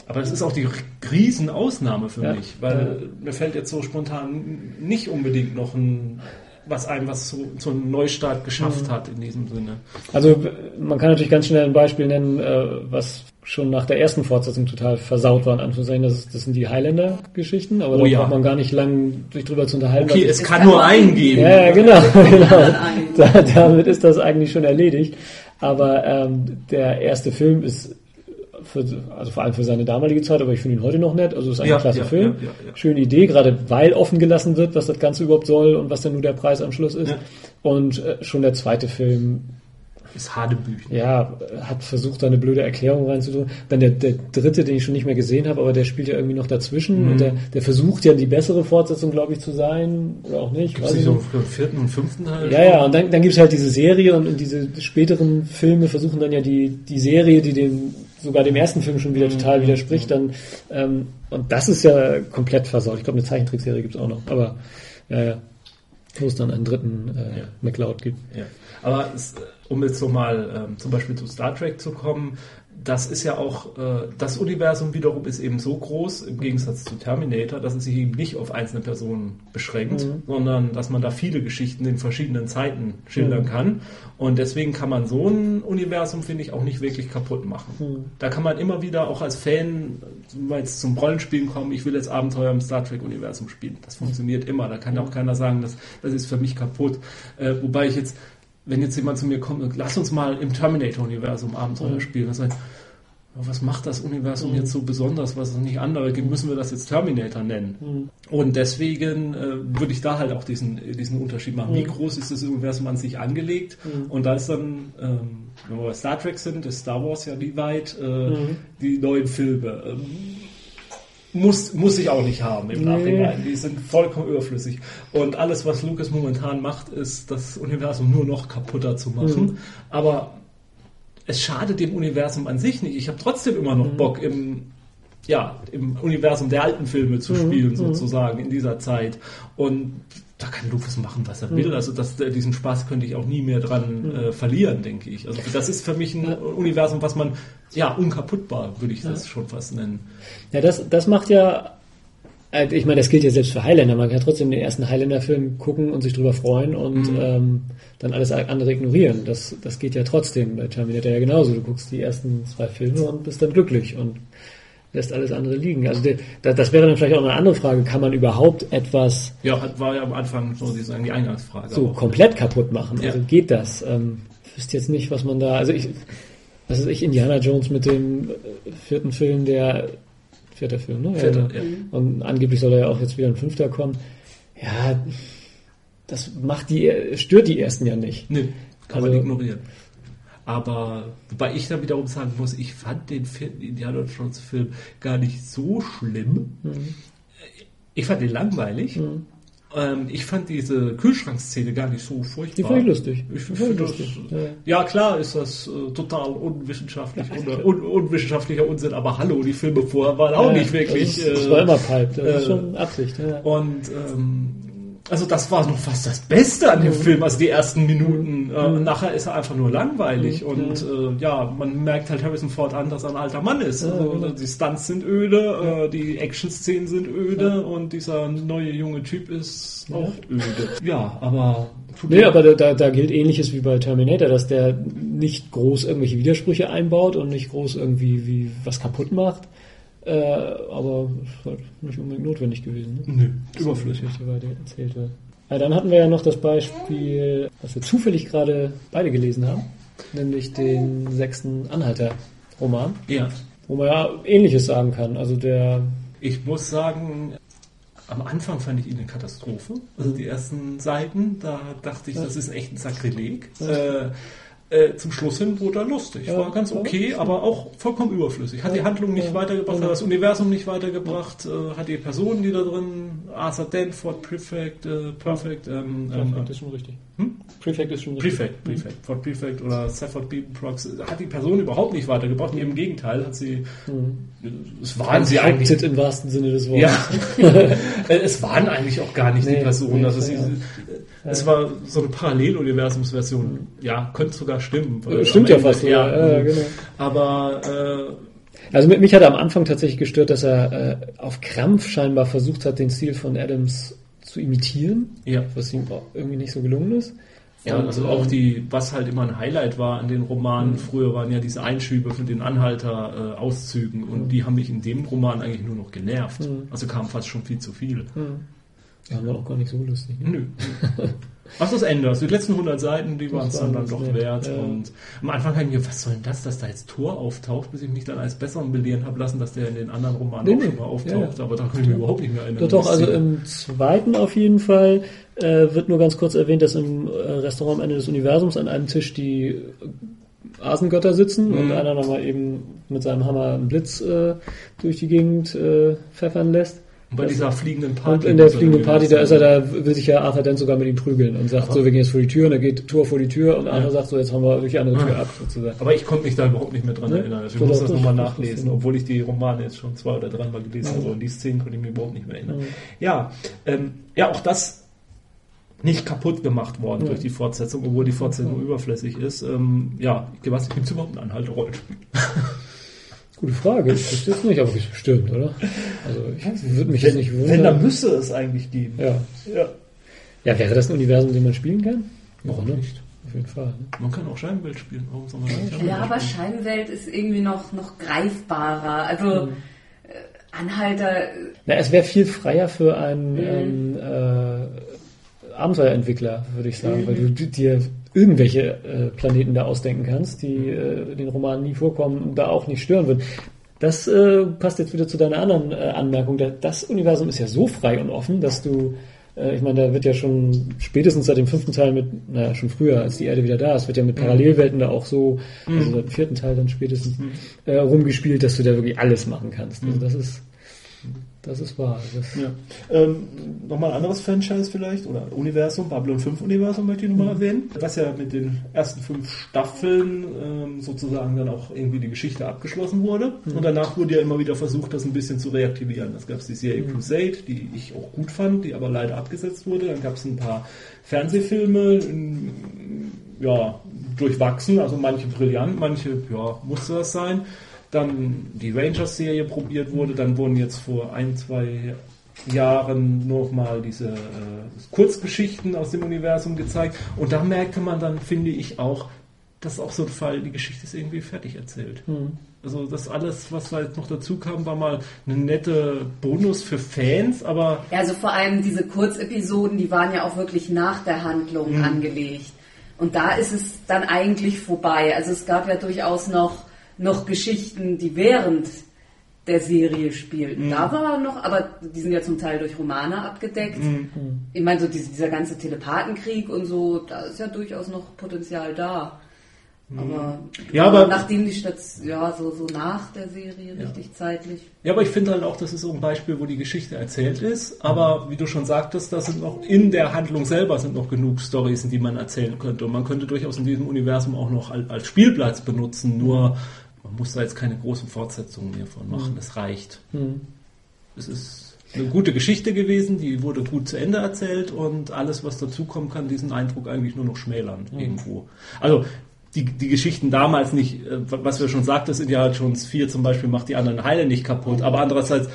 aber es ist auch die Riesenausnahme für ja, mich, weil ja. mir fällt jetzt so spontan nicht unbedingt noch ein was einem was zu, zu einem Neustart geschafft mhm. hat in diesem Sinne. Also man kann natürlich ganz schnell ein Beispiel nennen, äh, was schon nach der ersten Fortsetzung total versaut war, in Anführungszeichen, das, das sind die Highlander-Geschichten, aber oh, da ja. braucht man gar nicht lang sich drüber zu unterhalten. Okay, es kann, kann nur einen geben. Ja, genau. genau. Da, damit ist das eigentlich schon erledigt. Aber ähm, der erste Film ist für, also vor allem für seine damalige Zeit, aber ich finde ihn heute noch nett. Also es ist ein ja, klasse ja, Film. Ja, Schöne Idee, gerade weil offen gelassen wird, was das Ganze überhaupt soll und was denn nur der Preis am Schluss ist. Und äh, schon der zweite Film ist Hadebüchen. Ja, hat versucht, da eine blöde Erklärung reinzutun. Dann der, der dritte, den ich schon nicht mehr gesehen habe, aber der spielt ja irgendwie noch dazwischen mhm. und der, der versucht ja die bessere Fortsetzung, glaube ich, zu sein. Oder auch nicht. Gibt es so einen vierten und fünften Teil? Ja, ja, und dann, dann gibt es halt diese Serie und, und diese späteren Filme versuchen dann ja die, die Serie, die den sogar dem ersten Film schon wieder total widerspricht, dann ähm, und das ist ja komplett versaut. Ich glaube, eine Zeichentrickserie gibt es auch noch, aber ja, ja. Wo es dann einen dritten äh, ja. McLeod gibt. Ja. Aber es, um jetzt so mal ähm, zum Beispiel zu Star Trek zu kommen, das ist ja auch, äh, das Universum wiederum ist eben so groß, im Gegensatz zu Terminator, dass es sich eben nicht auf einzelne Personen beschränkt, mhm. sondern dass man da viele Geschichten in verschiedenen Zeiten schildern mhm. kann. Und deswegen kann man so ein Universum, finde ich, auch nicht wirklich kaputt machen. Mhm. Da kann man immer wieder auch als Fan mal jetzt zum Rollenspielen kommen, ich will jetzt Abenteuer im Star Trek-Universum spielen. Das funktioniert immer. Da kann ja auch keiner sagen, das, das ist für mich kaputt. Äh, wobei ich jetzt wenn jetzt jemand zu mir kommt und lass uns mal im Terminator-Universum Abenteuer mhm. spielen, dann sage ich, was macht das Universum mhm. jetzt so besonders, was es nicht andere gibt, müssen wir das jetzt Terminator nennen. Mhm. Und deswegen äh, würde ich da halt auch diesen, diesen Unterschied machen. Wie mhm. groß ist das Universum an sich angelegt? Mhm. Und da ist dann, ähm, wenn wir bei Star Trek sind, ist Star Wars ja wie weit äh, mhm. die neuen Filme. Ähm, muss, muss ich auch nicht haben im. Nachhinein. Die sind vollkommen überflüssig. Und alles, was Lucas momentan macht, ist, das Universum nur noch kaputter zu machen. Mhm. Aber es schadet dem Universum an sich nicht. Ich habe trotzdem immer noch mhm. Bock, im, ja, im Universum der alten Filme zu mhm. spielen, mhm. sozusagen, in dieser Zeit. Und da kann Lucas machen, was er will. Mhm. Also das, äh, diesen Spaß könnte ich auch nie mehr dran mhm. äh, verlieren, denke ich. Also das ist für mich ein Universum, was man, ja, unkaputtbar, würde ich das ja. schon fast nennen. Ja, das, das macht ja, äh, ich meine, das gilt ja selbst für Highlander. Man kann trotzdem den ersten Highlander-Film gucken und sich drüber freuen und mhm. ähm, dann alles andere ignorieren. Das, das geht ja trotzdem bei Terminator ja genauso. Du guckst die ersten zwei Filme und bist dann glücklich und lässt alles andere liegen. Also de, das wäre dann vielleicht auch eine andere Frage. Kann man überhaupt etwas... Ja, war ja am Anfang so die, Eingangsfrage. So auch. komplett kaputt machen. Ja. Also geht das? Ähm, wüsste jetzt nicht, was man da... Also ich, was ist ich, Indiana Jones mit dem äh, vierten Film, der... Vierter Film, ne? Vierter, ja. Und angeblich soll er ja auch jetzt wieder ein fünfter kommen. Ja, das macht die, stört die ersten ja nicht. Nö, kann also, man ignorieren. Aber wobei ich dann wiederum sagen muss, ich fand den vierten Indiana Jones Film gar nicht so schlimm. Mhm. Ich fand den langweilig. Mhm. Ähm, ich fand diese Kühlschrankszene gar nicht so furchtbar. Die fand ich lustig. Ich finde das, lustig. Ja. ja. klar ist das äh, total unwissenschaftlich, un, un, unwissenschaftlicher Unsinn, aber hallo, die Filme vorher waren auch ja, nicht wirklich. Das, ist, das war immer Pipe, das äh, ist schon Absicht. Ja. Und ähm, also das war noch fast das Beste an dem mhm. Film, also die ersten Minuten. Äh, mhm. nachher ist er einfach nur langweilig mhm. und äh, ja, man merkt halt Harrison Ford an, dass er ein alter Mann ist. Also, genau. die Stunts sind öde, äh, die Action-Szenen sind öde und dieser neue junge Typ ist auch öde. Ja, aber Nee, aber da, da gilt ähnliches wie bei Terminator, dass der nicht groß irgendwelche Widersprüche einbaut und nicht groß irgendwie wie was kaputt macht, äh, aber ist halt nicht unbedingt notwendig gewesen. Ne? Nö, überflüssig. Weiter erzählt wird. Ja, dann hatten wir ja noch das Beispiel, was wir zufällig gerade beide gelesen haben, nämlich den sechsten Anhalter-Roman. Ja. Wo man ja Ähnliches sagen kann. Also der. Ich muss sagen, am Anfang fand ich ihn eine Katastrophe. Also die ersten Seiten, da dachte ich, das ist echt ein Sakrileg. Äh, äh, zum Schluss hin wurde er lustig. Ja, war ganz okay, ja. aber auch vollkommen überflüssig. Hat die Handlung nicht weitergebracht, hat das Universum nicht weitergebracht, äh, hat die Personen, die da drin, Arthur Danford, Perfect, äh, Perfect, ähm, ähm, Perfect ist schon richtig. Hm? Prefect ist schon richtig. Prefect, Prefect. Ford Prefect oder Safford Beatonprox hat die Person überhaupt nicht weitergebracht. Mhm. Im Gegenteil hat sie, mhm. es waren sie eigentlich. im wahrsten Sinne des Wortes. Ja. es waren eigentlich auch gar nicht nee, die Personen. also sie, ja. es war so eine Paralleluniversumsversion. Ja, könnte sogar stimmen. Stimmt ja fast. Ja, ja, genau. Aber, äh, also mich hat er am Anfang tatsächlich gestört, dass er äh, auf Krampf scheinbar versucht hat, den Stil von Adams zu imitieren, ja. was ihm irgendwie nicht so gelungen ist. Ja, und, also auch ähm, die, was halt immer ein Highlight war an den Romanen, mhm. früher waren ja diese Einschübe von den Anhalter-Auszügen äh, und mhm. die haben mich in dem Roman eigentlich nur noch genervt. Mhm. Also kam fast schon viel zu viel. Mhm. Ja, war auch gar nicht so lustig. Ne? Nö. Was das Ende? Also die letzten 100 Seiten, die waren es dann, dann doch nett. wert. Ja. Und am Anfang habe ich mir, was soll denn das, dass da jetzt Tor auftaucht, bis ich mich dann als Besseren belehren habe lassen, dass der in den anderen Romanen nee, auch schon mal auftaucht. Ja. Aber da kann ich mir überhaupt nicht mehr erinnern. Doch, doch also im zweiten auf jeden Fall äh, wird nur ganz kurz erwähnt, dass im äh, Restaurant am Ende des Universums an einem Tisch die Asengötter sitzen mhm. und einer nochmal eben mit seinem Hammer einen Blitz äh, durch die Gegend äh, pfeffern lässt. Und bei dieser fliegenden Party. Und in der fliegenden Party, da ist er, da will sich ja Arthur Dent sogar mit ihm prügeln und sagt aber so, wir gehen jetzt vor die Tür und er geht Tor vor die Tür und Arthur ja. sagt so, jetzt haben wir durch die andere Tür ah. ab, sozusagen. Aber ich konnte mich da überhaupt nicht mehr dran ne? erinnern. Also ich muss das, das nochmal nachlesen, obwohl ich die Romane jetzt schon zwei oder dreimal gelesen habe. Und die Szenen konnte ich mir überhaupt nicht mehr erinnern. Ja, ähm, ja, auch das nicht kaputt gemacht worden ja. durch die Fortsetzung, obwohl die Fortsetzung ja. überflüssig ist. Ähm, ja, was gibt es überhaupt einen Anhalt-Rollenspiel? Gute Frage. Ich verstehe es nicht, aber bestimmt, oder? Also ich würde mich jetzt nicht wundern. Wenn, dann müsste es eigentlich geben. Ja. ja. Ja, wäre das ein Universum, in dem man spielen kann? Warum nicht? Auf jeden Fall. Ne? Man kann auch Scheibenwelt spielen. Warum soll man nicht ja, aber Scheibenwelt ist irgendwie noch, noch greifbarer. Also mhm. Anhalter. Na, es wäre viel freier für einen mhm. ähm, äh, Abenteuerentwickler, würde ich sagen, mhm. weil du dir irgendwelche äh, Planeten da ausdenken kannst, die äh, den Roman nie vorkommen und da auch nicht stören würden. Das äh, passt jetzt wieder zu deiner anderen äh, Anmerkung. Das Universum ist ja so frei und offen, dass du, äh, ich meine, da wird ja schon spätestens seit dem fünften Teil mit, naja, schon früher, als die Erde wieder da ist, wird ja mit Parallelwelten da auch so, also mhm. seit dem vierten Teil dann spätestens, mhm. äh, rumgespielt, dass du da wirklich alles machen kannst. Also das ist das ist wahr. Das ja. ähm, nochmal ein anderes Franchise vielleicht oder Universum, Babylon 5 Universum möchte ich nochmal mhm. erwähnen, was ja mit den ersten fünf Staffeln ähm, sozusagen dann auch irgendwie die Geschichte abgeschlossen wurde. Mhm. Und danach wurde ja immer wieder versucht, das ein bisschen zu reaktivieren. Das gab es die Serie mhm. Crusade, die ich auch gut fand, die aber leider abgesetzt wurde. Dann gab es ein paar Fernsehfilme, ja, durchwachsen, also manche brillant, manche, ja, musste das sein dann die Rangers-Serie probiert wurde, dann wurden jetzt vor ein, zwei Jahren nochmal diese äh, Kurzgeschichten aus dem Universum gezeigt und da merkte man dann, finde ich auch, das ist auch so ein Fall, die Geschichte ist irgendwie fertig erzählt. Hm. Also das alles, was da jetzt noch dazu kam, war mal eine nette Bonus für Fans, aber... Ja, also vor allem diese Kurzepisoden, die waren ja auch wirklich nach der Handlung hm. angelegt. Und da ist es dann eigentlich vorbei. Also es gab ja durchaus noch noch Geschichten, die während der Serie spielten. Mhm. Da war noch, aber die sind ja zum Teil durch Romane abgedeckt. Mhm. Ich meine, so dieser, dieser ganze Telepathenkrieg und so, da ist ja durchaus noch Potenzial da. Mhm. Aber, ja, aber, nachdem die Stadt, ja, so, so nach der Serie, richtig zeitlich. Ja, aber ich finde halt auch, das ist so ein Beispiel, wo die Geschichte erzählt ist. Aber wie du schon sagtest, da sind noch in der Handlung selber sind noch genug Stories, die man erzählen könnte. Und man könnte durchaus in diesem Universum auch noch als, als Spielplatz benutzen. Nur man muss da jetzt keine großen Fortsetzungen mehr von machen. Mhm. Es reicht. Mhm. Es ist eine gute Geschichte gewesen, die wurde gut zu Ende erzählt und alles, was dazukommen kann, diesen Eindruck eigentlich nur noch schmälern mhm. irgendwo. Also die, die Geschichten damals nicht, äh, was wir schon sagten, das Indiana Jones 4 zum Beispiel macht die anderen Heile nicht kaputt, aber andererseits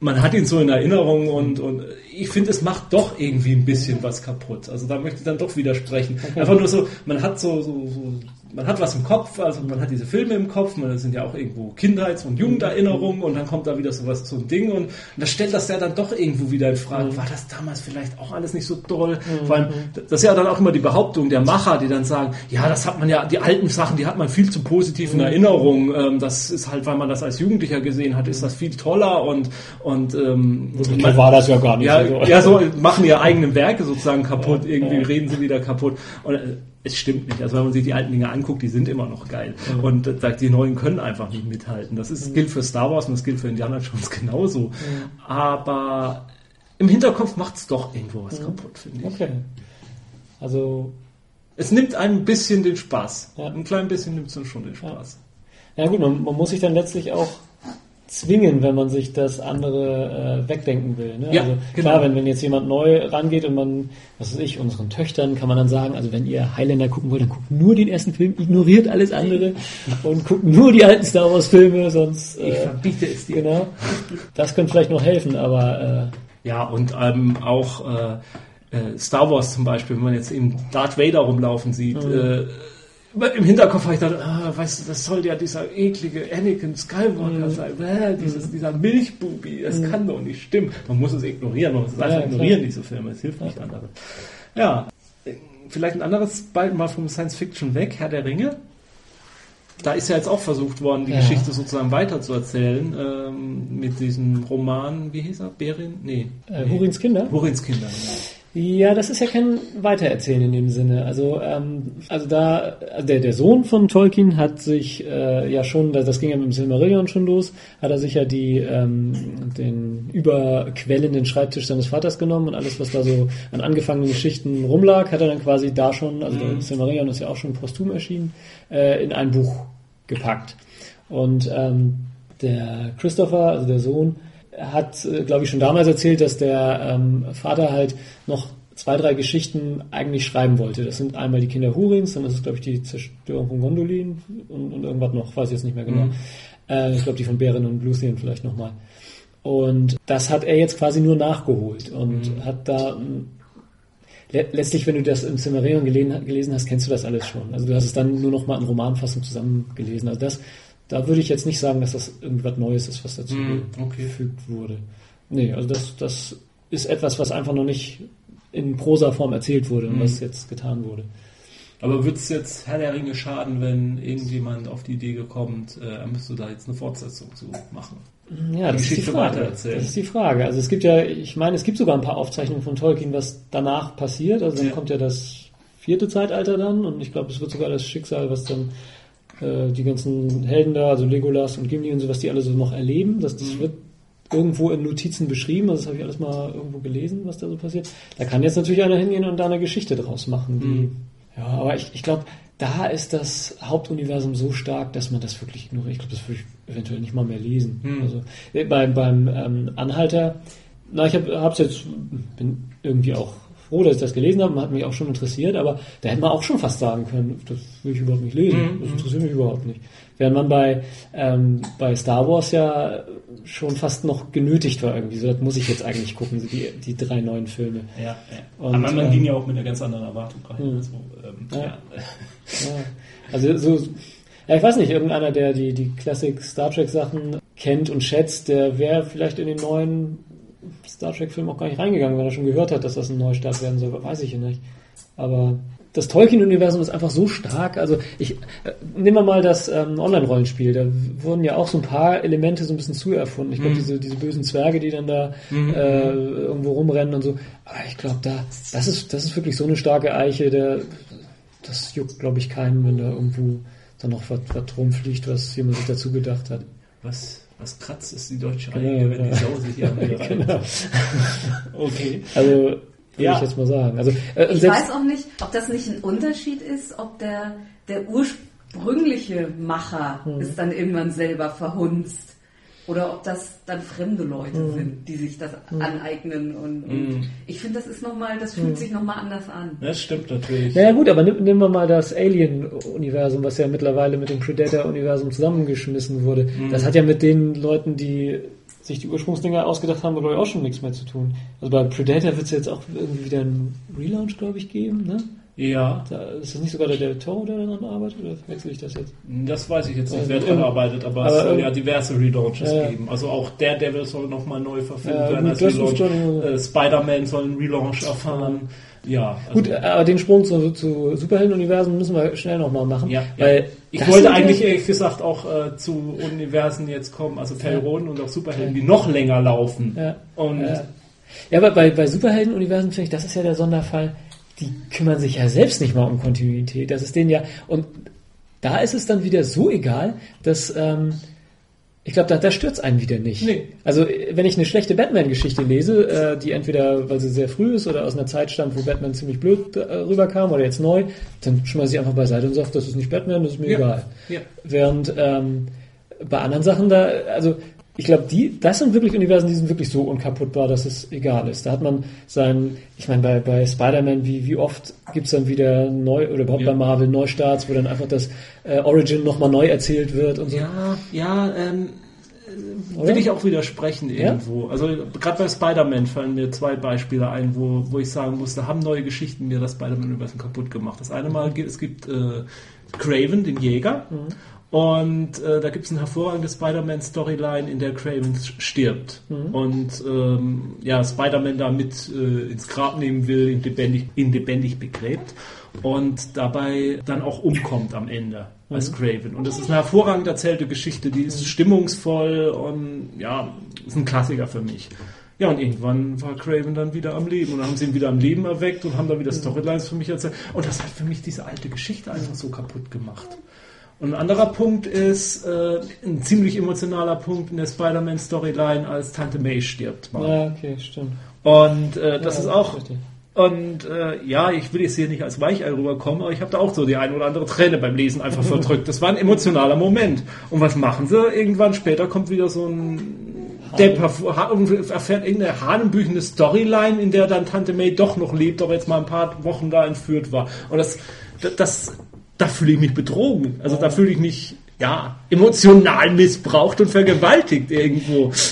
man hat ihn so in Erinnerung und, und ich finde, es macht doch irgendwie ein bisschen was kaputt. Also da möchte ich dann doch widersprechen. Einfach nur so, man hat so, so, so man hat was im Kopf, also man hat diese Filme im Kopf, man sind ja auch irgendwo Kindheits- und Jugenderinnerungen und dann kommt da wieder sowas zum Ding und, und das stellt das ja dann doch irgendwo wieder in Frage. War das damals vielleicht auch alles nicht so toll? Mhm. Vor allem, das ist ja dann auch immer die Behauptung der Macher, die dann sagen, ja, das hat man ja, die alten Sachen, die hat man viel zu positiv in Erinnerung. Ähm, das ist halt, weil man das als Jugendlicher gesehen hat, ist das viel toller und, und ähm, man, war das ja gar nicht. Ja, so. ja, so machen ihre eigenen Werke sozusagen kaputt, irgendwie reden sie wieder kaputt. Und äh, es stimmt nicht. Also wenn man sich die alten Dinge anguckt, die sind immer noch geil. Mhm. Und sagt, die neuen können einfach nicht mithalten. Das ist, mhm. gilt für Star Wars und das gilt für Indiana Jones genauso. Mhm. Aber im Hinterkopf macht es doch irgendwo was kaputt, finde ich. Okay. Also. Es nimmt ein bisschen den Spaß. Ja. Ein klein bisschen nimmt es schon den Spaß. Ja, ja gut, man, man, muss sich dann letztlich auch zwingen, wenn man sich das andere äh, wegdenken will. Ne? Ja, also genau. klar, wenn, wenn jetzt jemand neu rangeht und man, was weiß ich, unseren Töchtern kann man dann sagen, also wenn ihr Highlander gucken wollt, dann guckt nur den ersten Film, ignoriert alles andere und guckt nur die alten Star Wars Filme, sonst äh, ich verbiete es dir. Genau, das könnte vielleicht noch helfen, aber äh, ja und ähm, auch äh, äh, Star Wars zum Beispiel, wenn man jetzt eben Darth Vader rumlaufen sieht. Mhm. Äh, im Hinterkopf habe ich gedacht, ah, weißt du, das soll ja dieser eklige Anakin Skywalker mhm. sein. Äh, dieses, mhm. Dieser Milchbubi, das mhm. kann doch nicht stimmen. Man muss es ignorieren, man muss es einfach ja, ignorieren, diese Filme. Es hilft nicht anderen. Ja, vielleicht ein anderes bald mal vom Science Fiction weg, Herr der Ringe. Da ist ja jetzt auch versucht worden, die ja. Geschichte sozusagen weiterzuerzählen, ähm, mit diesem Roman, wie hieß er? Berin? Nee. Äh, nee. Hurins Kinder? Hurins Kinder, ja. Ja, das ist ja kein Weitererzählen in dem Sinne. Also, ähm, also da der, der Sohn von Tolkien hat sich äh, ja schon, das ging ja mit dem Silmarillion schon los, hat er sich ja die ähm, den überquellenden Schreibtisch seines Vaters genommen und alles, was da so an angefangenen Geschichten rumlag, hat er dann quasi da schon, also mhm. der Silmarillion ist ja auch schon posthum erschienen, äh, in ein Buch gepackt. Und ähm, der Christopher, also der Sohn, hat, äh, glaube ich, schon damals erzählt, dass der ähm, Vater halt noch zwei, drei Geschichten eigentlich schreiben wollte. Das sind einmal die Kinder Hurins, dann ist es, glaube ich, die Zerstörung von Gondolin und, und irgendwas noch, weiß ich jetzt nicht mehr genau. Mhm. Äh, ich glaube, die von Beren und Luthien vielleicht nochmal. Und das hat er jetzt quasi nur nachgeholt und mhm. hat da letztlich, wenn du das im Cimmerion gelesen hast, kennst du das alles schon. Also du hast es dann nur noch mal in Romanfassung zusammengelesen. Also das da würde ich jetzt nicht sagen, dass das irgendwas Neues ist, was dazu mm, okay. gefügt wurde. Nee, also das, das ist etwas, was einfach noch nicht in Prosa-Form erzählt wurde und mm. was jetzt getan wurde. Aber würde es jetzt Herr der Ringe schaden, wenn irgendjemand auf die Idee kommt, äh, er müsste da jetzt eine Fortsetzung zu machen? Ja, das ist die Frage. Das ist die Frage. Also es gibt ja, ich meine, es gibt sogar ein paar Aufzeichnungen von Tolkien, was danach passiert. Also dann ja. kommt ja das vierte Zeitalter dann und ich glaube, es wird sogar das Schicksal, was dann äh, die ganzen Helden da, also Legolas und Gimli und so, was die alle so noch erleben. Das, das mhm. wird irgendwo in Notizen beschrieben, also das habe ich alles mal irgendwo gelesen, was da so passiert. Da kann jetzt natürlich einer hingehen und da eine Geschichte draus machen. Die, mhm. Ja, aber ich, ich glaube, da ist das Hauptuniversum so stark, dass man das wirklich ignoriert. Ich glaube, das würde ich eventuell nicht mal mehr lesen. Mhm. Also äh, beim, beim ähm, Anhalter, na, ich habe es jetzt, bin irgendwie auch froh, dass ich das gelesen habe, hat mich auch schon interessiert, aber da hätte man auch schon fast sagen können, das will ich überhaupt nicht lesen, mhm. das interessiert mich überhaupt nicht. Während man bei, ähm, bei Star Wars ja schon fast noch genötigt war irgendwie, so das muss ich jetzt eigentlich gucken, die, die drei neuen Filme. Ja, ja. Und, aber man ähm, ging ja auch mit einer ganz anderen Erwartung rein. Mhm. Also, ähm, ja. Ja. ja. also so, ja, ich weiß nicht, irgendeiner, der die, die Classic Star Trek Sachen kennt und schätzt, der wäre vielleicht in den neuen Star Trek-Film auch gar nicht reingegangen, wenn er schon gehört hat, dass das ein Neustart werden soll. Weiß ich nicht. Aber das Tolkien-Universum ist einfach so stark. Also ich äh, nehmen wir mal das ähm, Online-Rollenspiel. Da wurden ja auch so ein paar Elemente so ein bisschen zu erfunden. Ich glaube, mhm. diese, diese bösen Zwerge, die dann da mhm. äh, irgendwo rumrennen und so. Aber ich glaube, da das ist das ist wirklich so eine starke Eiche. Der, das juckt, glaube ich, keinen, wenn da irgendwo dann noch was, was rumfliegt, was jemand sich dazu gedacht hat. Was was kratzt ist die deutsche Reihe, genau, wenn die Sau sich hier an genau. Okay. Also, würde ja. ich jetzt mal sagen. Also, äh, ich weiß auch nicht, ob das nicht ein Unterschied ist, ob der, der ursprüngliche Macher hm. es dann irgendwann selber verhunzt oder ob das dann fremde Leute mhm. sind, die sich das mhm. aneignen. Und, und mhm. ich finde, das ist noch mal, das fühlt mhm. sich nochmal anders an. Das stimmt natürlich. Naja gut, aber nehmen wir mal das Alien-Universum, was ja mittlerweile mit dem Predator-Universum zusammengeschmissen wurde. Mhm. Das hat ja mit den Leuten, die sich die Ursprungsdinger ausgedacht haben, glaube ich, auch schon nichts mehr zu tun. Also bei Predator wird es jetzt auch irgendwie wieder einen Relaunch, glaube ich, geben, ne? Ja. Da, ist das nicht sogar der, der Toro, der daran arbeitet, oder wechsle ich das jetzt? Das weiß ich jetzt nicht, wer daran arbeitet, aber, aber es soll ja diverse Relaunches ja, geben. Also auch der Devil soll nochmal neu verfilmt ja, werden als Relaunch. Äh, Spider-Man soll einen Relaunch erfahren. Ja. Also gut, aber den Sprung zu, zu Superhelden-Universen müssen wir schnell nochmal machen. Ja, weil Ich wollte eigentlich ehrlich gesagt auch äh, zu Universen jetzt kommen, also Perioden und auch Superhelden, die noch länger laufen. Ja, und ja. ja aber bei, bei Superhelden-Universen finde ich, das ist ja der Sonderfall die kümmern sich ja selbst nicht mal um Kontinuität. Das ist denen ja, und da ist es dann wieder so egal, dass, ähm, Ich glaube, da, da stürzt einen wieder nicht. Nee. Also, wenn ich eine schlechte Batman-Geschichte lese, äh, die entweder, weil sie sehr früh ist oder aus einer Zeit stammt, wo Batman ziemlich blöd äh, rüberkam oder jetzt neu, dann schmeiße ich einfach beiseite und sage, das ist nicht Batman, das ist mir Ja. egal. Ja. Während ähm, bei anderen Sachen da, also ich glaube, die, das sind wirklich Universen, die sind wirklich so unkaputtbar, dass es egal ist. Da hat man sein, ich meine, bei, bei Spider-Man, wie, wie oft gibt's dann wieder neu, oder überhaupt Ja. bei Marvel Neustarts, wo dann einfach das äh, Origin nochmal neu erzählt wird und so. Ja, ja, ähm, Oder? will ich auch widersprechen irgendwo. Also gerade bei Spider-Man fallen mir zwei Beispiele ein, wo, wo ich sagen muss, da haben neue Geschichten mir das Spider-Man-Universum kaputt gemacht. Das eine Mal, es gibt äh, Craven, den Jäger, und äh, da gibt es eine hervorragende Spider-Man-Storyline, in der Craven stirbt. Und ähm, ja, Spider-Man da mit äh, ins Grab nehmen will, ihn lebendig, ihn lebendig begräbt und dabei dann auch umkommt am Ende als Craven. Und das ist eine hervorragend erzählte Geschichte, die ist stimmungsvoll und ja, ist ein Klassiker für mich. Ja, und irgendwann war Craven dann wieder am Leben und dann haben sie ihn wieder am Leben erweckt und haben dann wieder Storylines für mich erzählt. Und das hat für mich diese alte Geschichte einfach so kaputt gemacht. Und ein anderer Punkt ist äh, ein ziemlich emotionaler Punkt in der Spider-Man-Storyline, als Tante May stirbt. Mal. Ja, okay, stimmt. Und äh, das Ja, ist auch. richtig. Und äh, ja, ich will jetzt hier nicht als Weichei rüberkommen, aber ich habe da auch so die ein oder andere Träne beim Lesen einfach verdrückt. Das war ein emotionaler Moment. Und was machen sie? Irgendwann später kommt wieder so ein Depp erfährt irgendeine hanebüchende Storyline, in der dann Tante May doch noch lebt, aber jetzt mal ein paar Wochen da entführt war. Und das, das da fühle ich mich betrogen. Also da fühle ich mich ja emotional missbraucht und vergewaltigt irgendwo.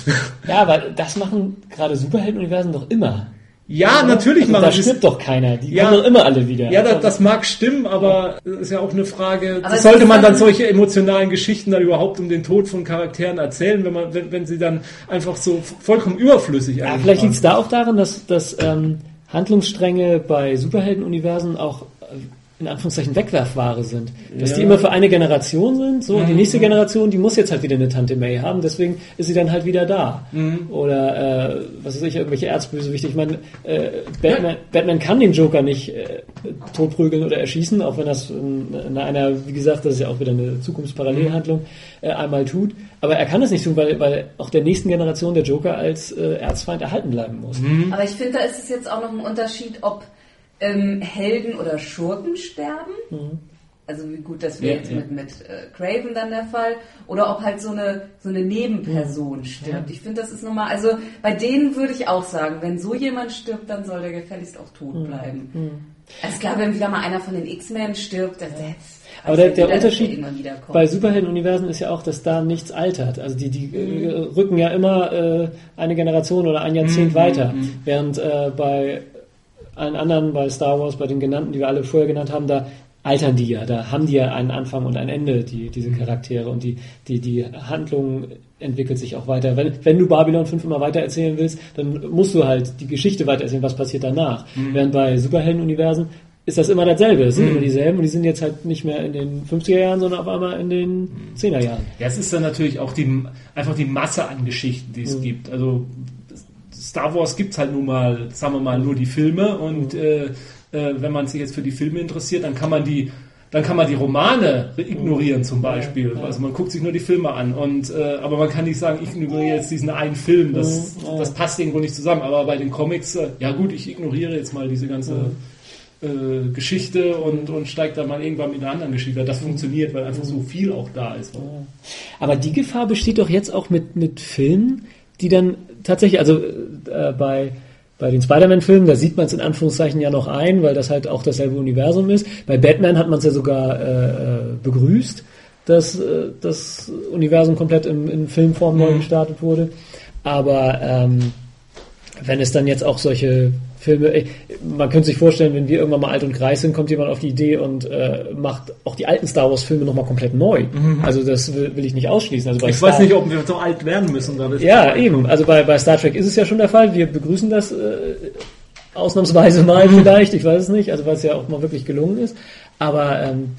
Ja, aber das machen gerade Superheldenuniversen doch immer. Ja, natürlich also, machen Da stirbt doch keiner. Die Ja. kommen doch immer alle wieder. Ja, das, das mag stimmen, aber es ist ja auch eine Frage, Aber sollte man dann solche emotionalen Geschichten dann überhaupt um den Tod von Charakteren erzählen, wenn man, wenn, wenn sie dann einfach so vollkommen überflüssig Ja, vielleicht liegt es da auch daran, dass, dass ähm, Handlungsstränge bei Superheldenuniversen auch äh, in Anführungszeichen Wegwerfware sind. Dass die Ja. immer für eine Generation sind, so, und die nächste Generation, die muss jetzt halt wieder eine Tante May haben, deswegen ist sie dann halt wieder da. Oder, äh, was weiß ich, irgendwelche Erzbösewichte. Ich meine, äh, Batman, Batman kann den Joker nicht äh, totprügeln oder erschießen, auch wenn das in, in einer, wie gesagt, das ist ja auch wieder eine Zukunftsparallelhandlung, äh, einmal tut. Aber er kann es nicht tun, weil, weil auch der nächsten Generation der Joker als äh, Erzfeind erhalten bleiben muss. Aber ich finde, da ist es jetzt auch noch ein Unterschied, ob ähm, Helden oder Schurken sterben. Also wie gut, das wäre Ja, jetzt ja. mit, mit äh, Craven dann der Fall. Oder ob halt so eine, so eine Nebenperson stirbt. Ich finde, das ist nochmal, also bei denen würde ich auch sagen, wenn so jemand stirbt, dann soll der gefälligst auch tot bleiben. Also klar, wenn wieder mal einer von den X-Men stirbt, das jetzt. Aber der, der Unterschied bei Superheldenuniversen ist ja auch, dass da nichts altert. Also die, die äh, rücken ja immer äh, eine Generation oder ein Jahrzehnt weiter. Während äh, bei allen anderen, bei Star Wars, bei den genannten, die wir alle vorher genannt haben, da altern die ja, da haben die ja einen Anfang und ein Ende, die, diese Charaktere und die, die, die Handlung entwickelt sich auch weiter. Wenn, wenn du Babylon 5 immer weiter erzählen willst, dann musst du halt die Geschichte weiter erzählen, was passiert danach. Während bei Superheldenuniversen ist das immer dasselbe. Es sind immer dieselben und die sind jetzt halt nicht mehr in den 50er Jahren, sondern auf einmal in den 10er Jahren. Ja, es ist dann natürlich auch die, einfach die Masse an Geschichten, die es gibt. Also Star Wars gibt's halt nun mal, sagen wir mal, nur die Filme und äh, äh, wenn man sich jetzt für die Filme interessiert, dann kann man die dann kann man die Romane ignorieren zum Beispiel. Also man guckt sich nur die Filme an und äh, aber man kann nicht sagen, ich ignoriere jetzt diesen einen Film. Das, das passt irgendwo nicht zusammen. Aber bei den Comics, äh, ja gut, ich ignoriere jetzt mal diese ganze äh, Geschichte und, und steige dann mal irgendwann mit einer anderen Geschichte. Das funktioniert, weil einfach so viel auch da ist. Aber die Gefahr besteht doch jetzt auch mit, mit Filmen, die dann tatsächlich, also äh, bei, bei den Spider-Man-Filmen, da sieht man es in Anführungszeichen ja noch ein, weil das halt auch dasselbe Universum ist. Bei Batman hat man es ja sogar äh, äh, begrüßt, dass äh, das Universum komplett in, in Filmform neu gestartet wurde. Aber ähm, wenn es dann jetzt auch solche Filme, ey, man könnte sich vorstellen, wenn wir irgendwann mal alt und greis sind, kommt jemand auf die Idee und äh, macht auch die alten Star Wars Filme nochmal komplett neu. Also das will, will ich nicht ausschließen. Also Ich Star weiß nicht, ob wir so alt werden müssen. Ja, eben. Also bei, bei Star Trek ist es ja schon der Fall. Wir begrüßen das äh, ausnahmsweise mal vielleicht. Ich weiß es nicht. Also weil es ja auch mal wirklich gelungen ist. Aber ähm,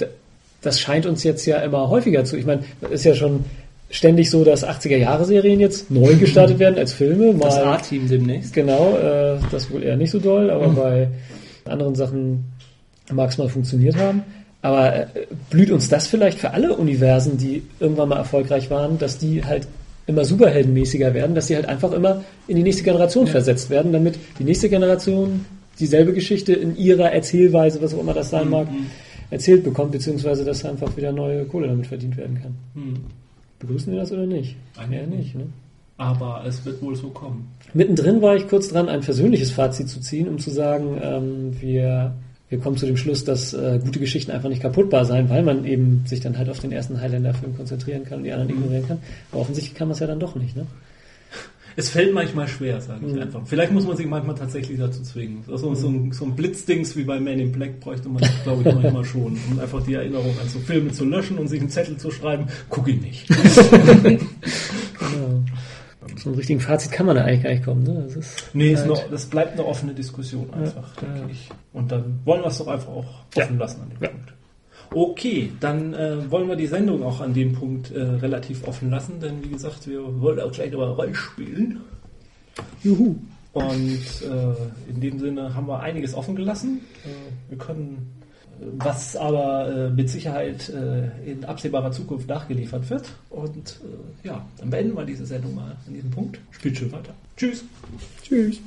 das scheint uns jetzt ja immer häufiger zu. Ich meine, ist ja schon ständig so, dass 80er-Jahre-Serien jetzt neu gestartet werden als Filme. Mal, Das A-Team demnächst. Genau, äh, das wohl eher nicht so doll, aber bei anderen Sachen mag es mal funktioniert haben. Aber äh, blüht uns das vielleicht für alle Universen, die irgendwann mal erfolgreich waren, dass die halt immer superheldenmäßiger werden, dass sie halt einfach immer in die nächste Generation ja. versetzt werden, damit die nächste Generation dieselbe Geschichte in ihrer Erzählweise, was auch immer das sein mhm. mag, erzählt bekommt, beziehungsweise dass einfach wieder neue Kohle damit verdient werden kann. Mhm. Begrüßen wir das oder nicht? Eigentlich ja, nicht. Ne? Aber es wird wohl so kommen. Mittendrin war ich kurz dran, ein persönliches Fazit zu ziehen, um zu sagen, ähm, wir, wir kommen zu dem Schluss, dass äh, gute Geschichten einfach nicht kaputtbar sein, weil man eben sich dann halt auf den ersten Highlander-Film konzentrieren kann und die anderen mhm. ignorieren kann. Aber offensichtlich kann man es ja dann doch nicht. Ne? Es fällt manchmal schwer, sage ich mhm. einfach. Vielleicht muss man sich manchmal tatsächlich dazu zwingen. Also so, ein, so ein Blitzdings wie bei Man in Black bräuchte man, glaube ich, manchmal schon. Um einfach die Erinnerung an so Filme zu löschen und sich einen Zettel zu schreiben, guck ihn nicht. genau. So einem richtigen Fazit kann man da eigentlich gar nicht kommen. Ne? Das ist nee, halt ist noch, das bleibt eine offene Diskussion einfach, ja, denke ja. ich. Und dann wollen wir es doch einfach auch offen ja. lassen an dem Punkt. Okay, dann äh, wollen wir die Sendung auch an dem Punkt äh, relativ offen lassen, denn wie gesagt, wir wollen auch gleich über Roll spielen. Juhu. Und äh, in dem Sinne haben wir einiges offen gelassen. Äh, wir können, äh, was aber äh, mit Sicherheit in absehbarer Zukunft nachgeliefert wird. Und ja, dann beenden wir diese Sendung mal an diesem Punkt. Spielt schön weiter. Tschüss. Tschüss.